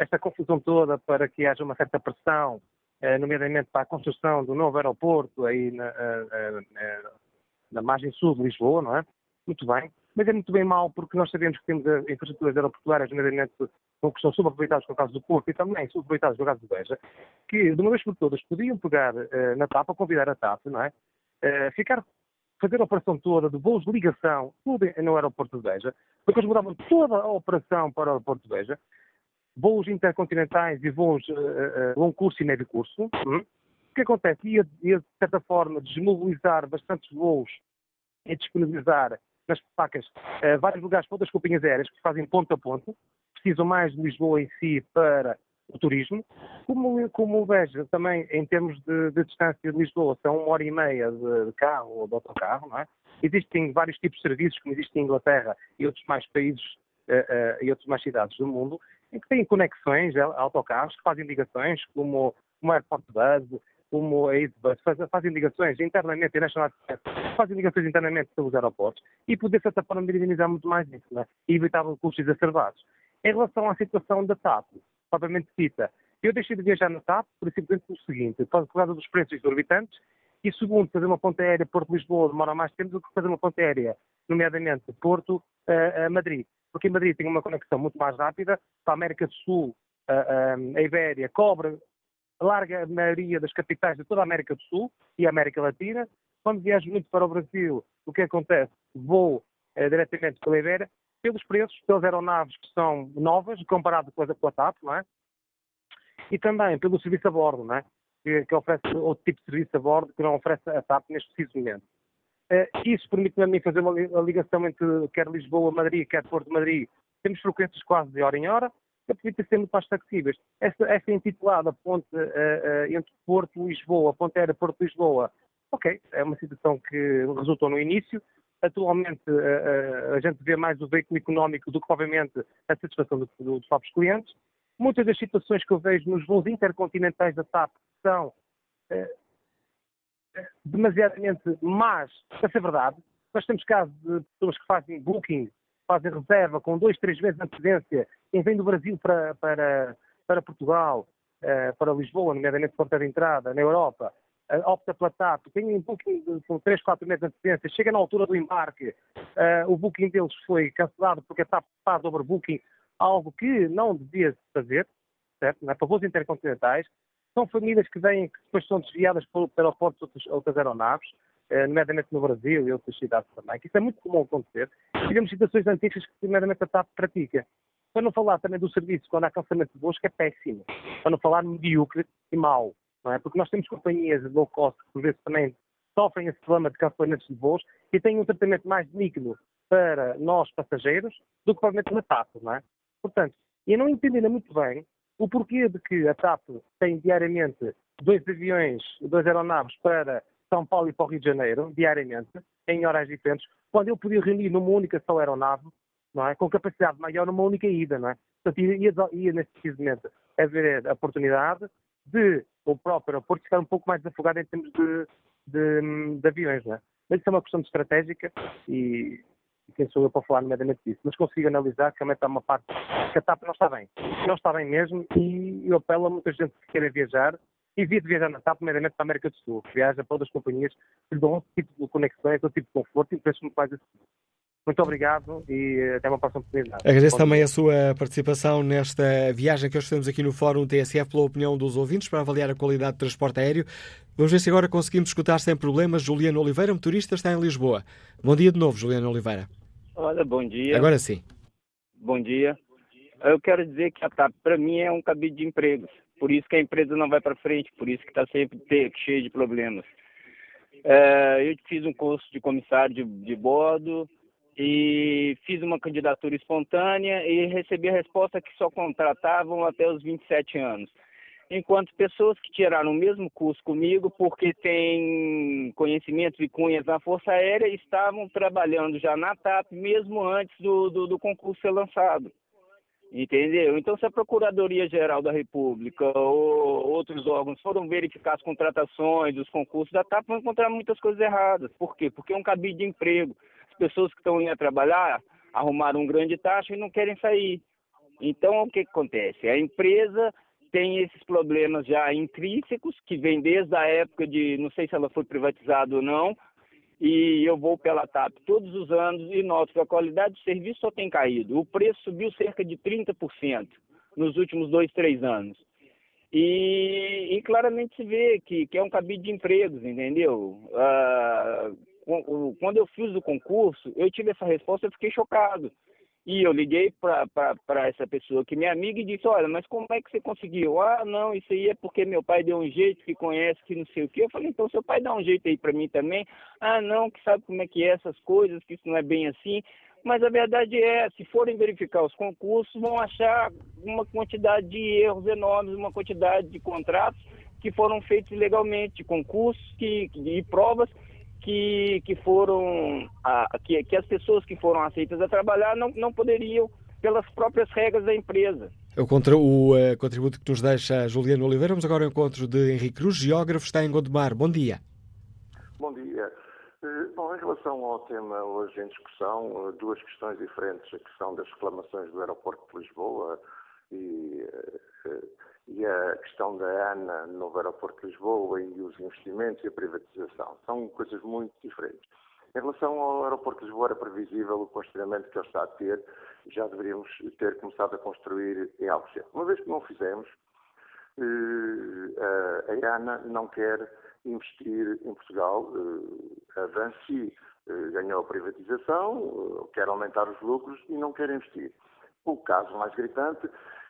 esta confusão toda para que haja uma certa pressão, uh, nomeadamente para a construção do novo aeroporto aí na, na margem sul de Lisboa, não é? Muito bem. Mas é muito bem mal porque nós sabemos que temos infraestruturas aeroportuárias, nomeadamente que são subaproveitadas no caso do Porto e também subaproveitadas no caso do Beja, que de uma vez por todas podiam pegar na TAP, convidar a TAP, não é? ficar fazer a operação toda de voos de ligação, tudo no aeroporto de Beja, depois mudavam toda a operação para o aeroporto de Beja, voos intercontinentais e voos uh, uh, longo curso e médio curso. Hum? O que acontece? Ia, ia, de certa forma, desmobilizar bastantes voos e disponibilizar nas pacas uh, vários lugares para outras companhias aéreas que fazem ponto a ponto, precisam mais de Lisboa em si para o turismo, como, como vejo também em termos de, de, distância de Lisboa, são uma hora e meia de, carro ou de autocarro, não é? Existem vários tipos de serviços, como existe em Inglaterra e outros mais países uh, uh, e outras mais cidades do mundo, em que têm conexões, eh, autocarros, que fazem ligações, como o Airport Bus, como a EasyBus, fazem ligações internamente, a National fazem ligações internamente pelos aeroportos e poder, de certa forma, minimizar muito mais isso, não é? e evitar custos exacerbados. Em relação à situação da TAP, propriamente dita. Eu deixei de viajar na TAP por simplesmente o seguinte, por causa dos preços exorbitantes, e segundo, fazer uma ponte aérea Porto-Lisboa demora mais tempo do que fazer uma ponte aérea, nomeadamente Porto-Madrid. Porque em Madrid tem uma conexão muito mais rápida, para a América do Sul, a, a Ibéria cobre a larga maioria das capitais de toda a América do Sul e a América Latina. Quando viajo muito para o Brasil, o que acontece? Vou eh, diretamente pela Ibéria pelos preços, pelas aeronaves que são novas, comparado com a, com a TAP, não é? E também pelo serviço a bordo, não é? Que, que, oferece outro tipo de serviço a bordo que não oferece a TAP neste preciso momento. Uh, isso permite-me a mim fazer uma ligação entre quer Lisboa, Madrid, quer Porto Madrid. Temos frequências quase de hora em hora, que permite ser muito mais flexíveis. Esta, esta intitulada ponte uh, uh, entre Porto e Lisboa, ponte aérea Porto-Lisboa, ok, é uma situação que resultou no início, Atualmente a, a, a, gente vê mais o veículo económico do que, obviamente, a satisfação do, do, dos próprios clientes. Muitas das situações que eu vejo nos voos intercontinentais da TAP são eh, demasiadamente más, para ser verdade. Nós temos casos de pessoas que fazem booking, fazem reserva com dois, três meses de antecedência, quem vem do Brasil para, para, para Portugal, eh, para Lisboa, nomeadamente porta de entrada, na Europa, opta pela TAP, tem um booking com 3, 4 meses de antecedência, chega na altura do embarque, uh, o booking deles foi cancelado porque a TAP faz overbooking, algo que não devia fazer, certo? Não é? para voos intercontinentais. São famílias que vêm, que depois são desviadas pelo aeroporto de outras, aeronaves, uh, nomeadamente no Brasil e outras cidades também, que isso é muito comum acontecer. Tivemos situações antigas que, nomeadamente, a TAP pratica. Para não falar também do serviço, quando há cancelamento de voos, que é péssimo. Para não falar medíocre e mau não é? Porque nós temos companhias low cost que por vezes também sofrem esse problema de cancelamentos de voos e têm um tratamento mais digno para nós passageiros do que provavelmente na TAP, não é? Portanto, eu não entendo ainda muito bem o porquê de que a TAP tem diariamente dois aviões, duas aeronaves para São Paulo e para o Rio de Janeiro, diariamente, em horas diferentes, quando eu podia reunir numa única só aeronave, não é? com capacidade maior numa única ida, não é? Portanto, ia, ia, ia nesse haver a oportunidade de o próprio aeroporto ficar um pouco mais desafogado em termos de, de, de aviões, é? Mas isso é uma questão estratégica e, quem sou eu para falar nomeadamente disso. Mas consigo analisar que realmente há uma parte que a TAP não está bem. Não está bem mesmo e eu apelo a muita gente que queira viajar evite viajar na TAP, primeiramente para a América do Sul, que viaja para outras companhias que lhe dão outro tipo de conexões, outro tipo de conforto e preços muito mais acessíveis. Muito obrigado e até uma próxima oportunidade. Agradeço também a sua participação nesta viagem que hoje fazemos aqui no Fórum TSF pela opinião dos ouvintes para avaliar a qualidade do transporte aéreo. Vamos ver se agora conseguimos escutar sem problemas Juliano Oliveira, motorista, está em Lisboa. Bom dia de novo, Juliano Oliveira. Olha, bom dia. Agora sim. Bom dia. Eu quero dizer que a TAP, para mim, é um cabide de empregos. Por isso que a empresa não vai para frente, por isso que está sempre cheio de problemas. É, eu fiz um curso de comissário de, de bordo, e fiz uma candidatura espontânea e recebi a resposta que só contratavam até os 27 anos. Enquanto pessoas que tiraram o mesmo curso comigo, porque têm conhecimentos e cunhas na Força Aérea, estavam trabalhando já na TAP mesmo antes do, do, do concurso ser lançado. Entendeu? Então, se a Procuradoria-Geral da República ou outros órgãos foram verificar as contratações, os concursos da TAP, vão encontrar muitas coisas erradas. Por quê? Porque é um cabide de emprego pessoas que estão indo a trabalhar arrumaram um grande taxa e não querem sair. Então, o que, que acontece? A empresa tem esses problemas já intrínsecos, que vem desde a época de, não sei se ela foi privatizada ou não, e eu vou pela TAP todos os anos e noto que a qualidade do serviço só tem caído. O preço subiu cerca de 30% nos últimos dois, três anos. E, e claramente se vê que, que é um cabide de empregos, entendeu? Uh, quando eu fiz o concurso, eu tive essa resposta, eu fiquei chocado. E eu liguei para essa pessoa que é minha amiga e disse, olha, mas como é que você conseguiu? Ah, não, isso aí é porque meu pai deu um jeito, que conhece, que não sei o quê. Eu falei, então seu pai dá um jeito aí para mim também. Ah, não, que sabe como é que é essas coisas, que isso não é bem assim. Mas a verdade é, se forem verificar os concursos, vão achar uma quantidade de erros enormes, uma quantidade de contratos que foram feitos ilegalmente, concursos que, e provas que, que foram a, que, que as pessoas que foram aceitas a trabalhar não, não poderiam pelas próprias regras da empresa. É o, contra, o uh, contributo que nos deixa Juliano Oliveira. Vamos agora ao encontro de Henrique Cruz, geógrafo, está em Gondomar. Bom dia. Bom dia. Uh, bom, em relação ao tema hoje em discussão, uh, duas questões diferentes. A questão das reclamações do aeroporto de Lisboa e e a questão da ANA no aeroporto de Lisboa e os investimentos e a privatização. São coisas muito diferentes. Em relação ao aeroporto de Lisboa, era previsível o constrangimento que ele está a ter, já deveríamos ter começado a construir em Alcochete. Uma vez que não fizemos, eh, a ANA não quer investir em Portugal. Eh, a Vansi eh, ganhou a privatização, quer aumentar os lucros e não quer investir. O caso mais gritante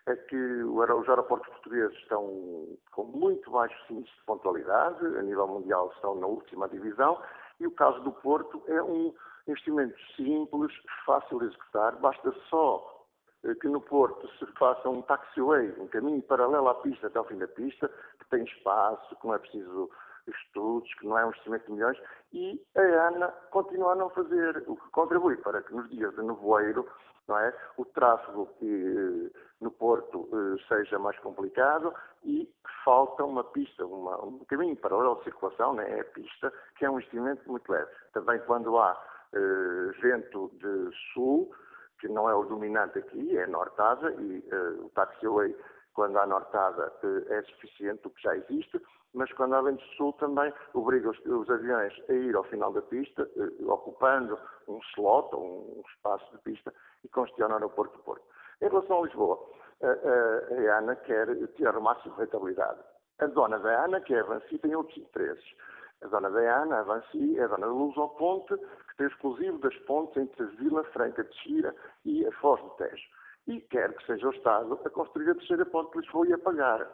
é que os aeroportos portugueses estão com muito baixos índices de pontualidade, a nível mundial estão na última divisão, e o caso do Porto é um investimento simples, fácil de executar, basta só eh, que no Porto se faça um taxiway, um caminho paralelo à pista até ao fim da pista, que tem espaço, que não é preciso estudos, que não é um investimento de milhões, e a ANA continua a não fazer, o que contribui para que nos dias de nevoeiro não é, o tráfego eh, no Porto eh, seja mais complicado e falta uma pista, uma, um caminho paralelo de circulação, né, é a pista, que é um investimento muito leve. Também quando há eh, vento de sul, que não é o dominante aqui, é nortada, e o taxiway quando há nortada é suficiente, o que já existe, mas quando há vento sul também obriga os, os, aviões a ir ao final da pista, eh, ocupando um slot um, espaço de pista e congestiona o aeroporto do Porto. Em relação a Lisboa, a, a, a ANA quer tirar o máximo de rentabilidade. A dona da ANA, que é a Avanci, tem outros interesses. A dona da ANA, a Avanci, é a dona da Luz ao Ponte, que tem exclusivo das pontes entre Vila Franca de Xira e a Foz do Tejo. E quer que seja o Estado a construir a terceira ponte de Lisboa e a pagar.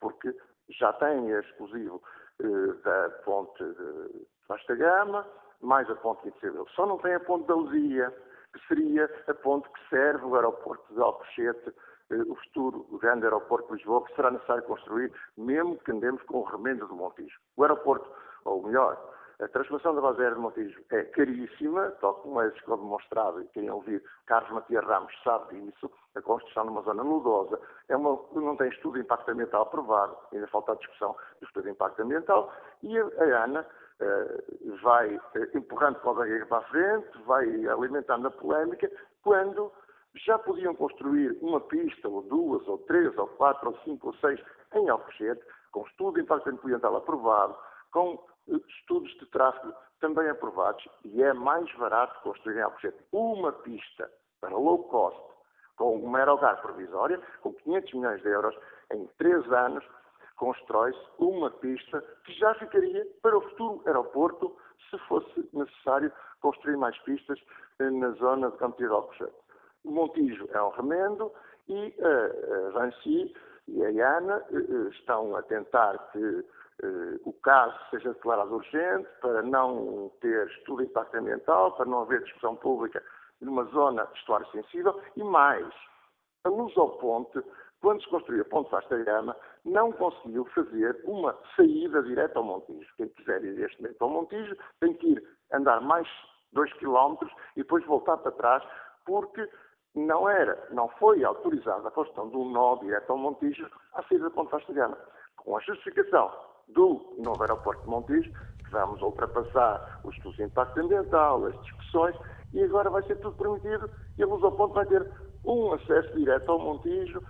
Porque já tem exclusivo eh, da ponte de Vasta Gama, mais a ponte de Incebel. Só não tem a ponte da Luzia, que seria a ponte que serve o aeroporto de Alcochete, eh, o futuro grande aeroporto de Lisboa, que será necessário construir, mesmo que andemos com o remendo do Montijo. O aeroporto, ou melhor, a transformação da base aérea de Montijo é caríssima, tal como é demonstrado, e quem ouvir Carlos Matias Ramos sabe disso, a construção numa zona nudosa é uma, não tem estudo de impacto ambiental aprovado, ainda falta a discussão do estudo de impacto ambiental, e a, a ANA vai eh, empurrando com a barriga para a frente, vai alimentando a polémica, quando já podiam construir uma pista, ou duas, ou três, ou quatro, ou cinco, ou seis em Alcochete, com estudo de impacto ambiental aprovado, com eh, estudos de tráfego também aprovados, e é mais barato construir em Alcochete uma pista para low cost, com uma aerogar provisória, com 500 milhões de euros, em três anos, constrói-se uma pista que já ficaria para o futuro aeroporto, se fosse necessário construir mais pistas eh, na zona de Campo de. O Montijo é um remendo e a Vancy e a IANA eh, eh, estão a tentar que o caso seja declarado urgente para não ter estudo de impacto ambiental, para não haver discussão pública numa zona de estuário sensível e mais, a luz ao ponte quando se construiu a Ponte Vasta Gama, não conseguiu fazer uma saída direta ao Montijo. Quem quiser ir este momento ao Montijo tem que ir andar mais dois quilómetros e depois voltar para trás, porque não era, não foi autorizada a construção de um nó direto ao Montijo à saída da Ponte Vasta Gama. Com a justificação do novo aeroporto de Montijo, que vamos ultrapassar os estudos de impacto ambiental, as discussões, e agora vai ser tudo permitido e a Luz ao Ponto vai ter um acesso direto ao Montijo,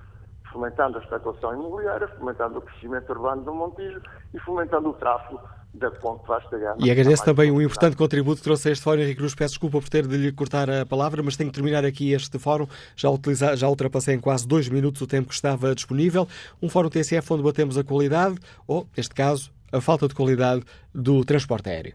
fomentando a especulação imobiliária, fomentando o crescimento urbano do Montijo e fomentando o tráfego da Ponte Vasta Gama. E agradeço também um importante contributo que trouxe a este fórum. Henrique Cruz, peço desculpa por ter de lhe cortar a palavra, mas tenho que terminar aqui este fórum. Já, utiliza, já ultrapassei em quase dois minutos o tempo que estava disponível. Um fórum TSF onde batemos a qualidade, ou, neste caso, a falta de qualidade do transporte aéreo.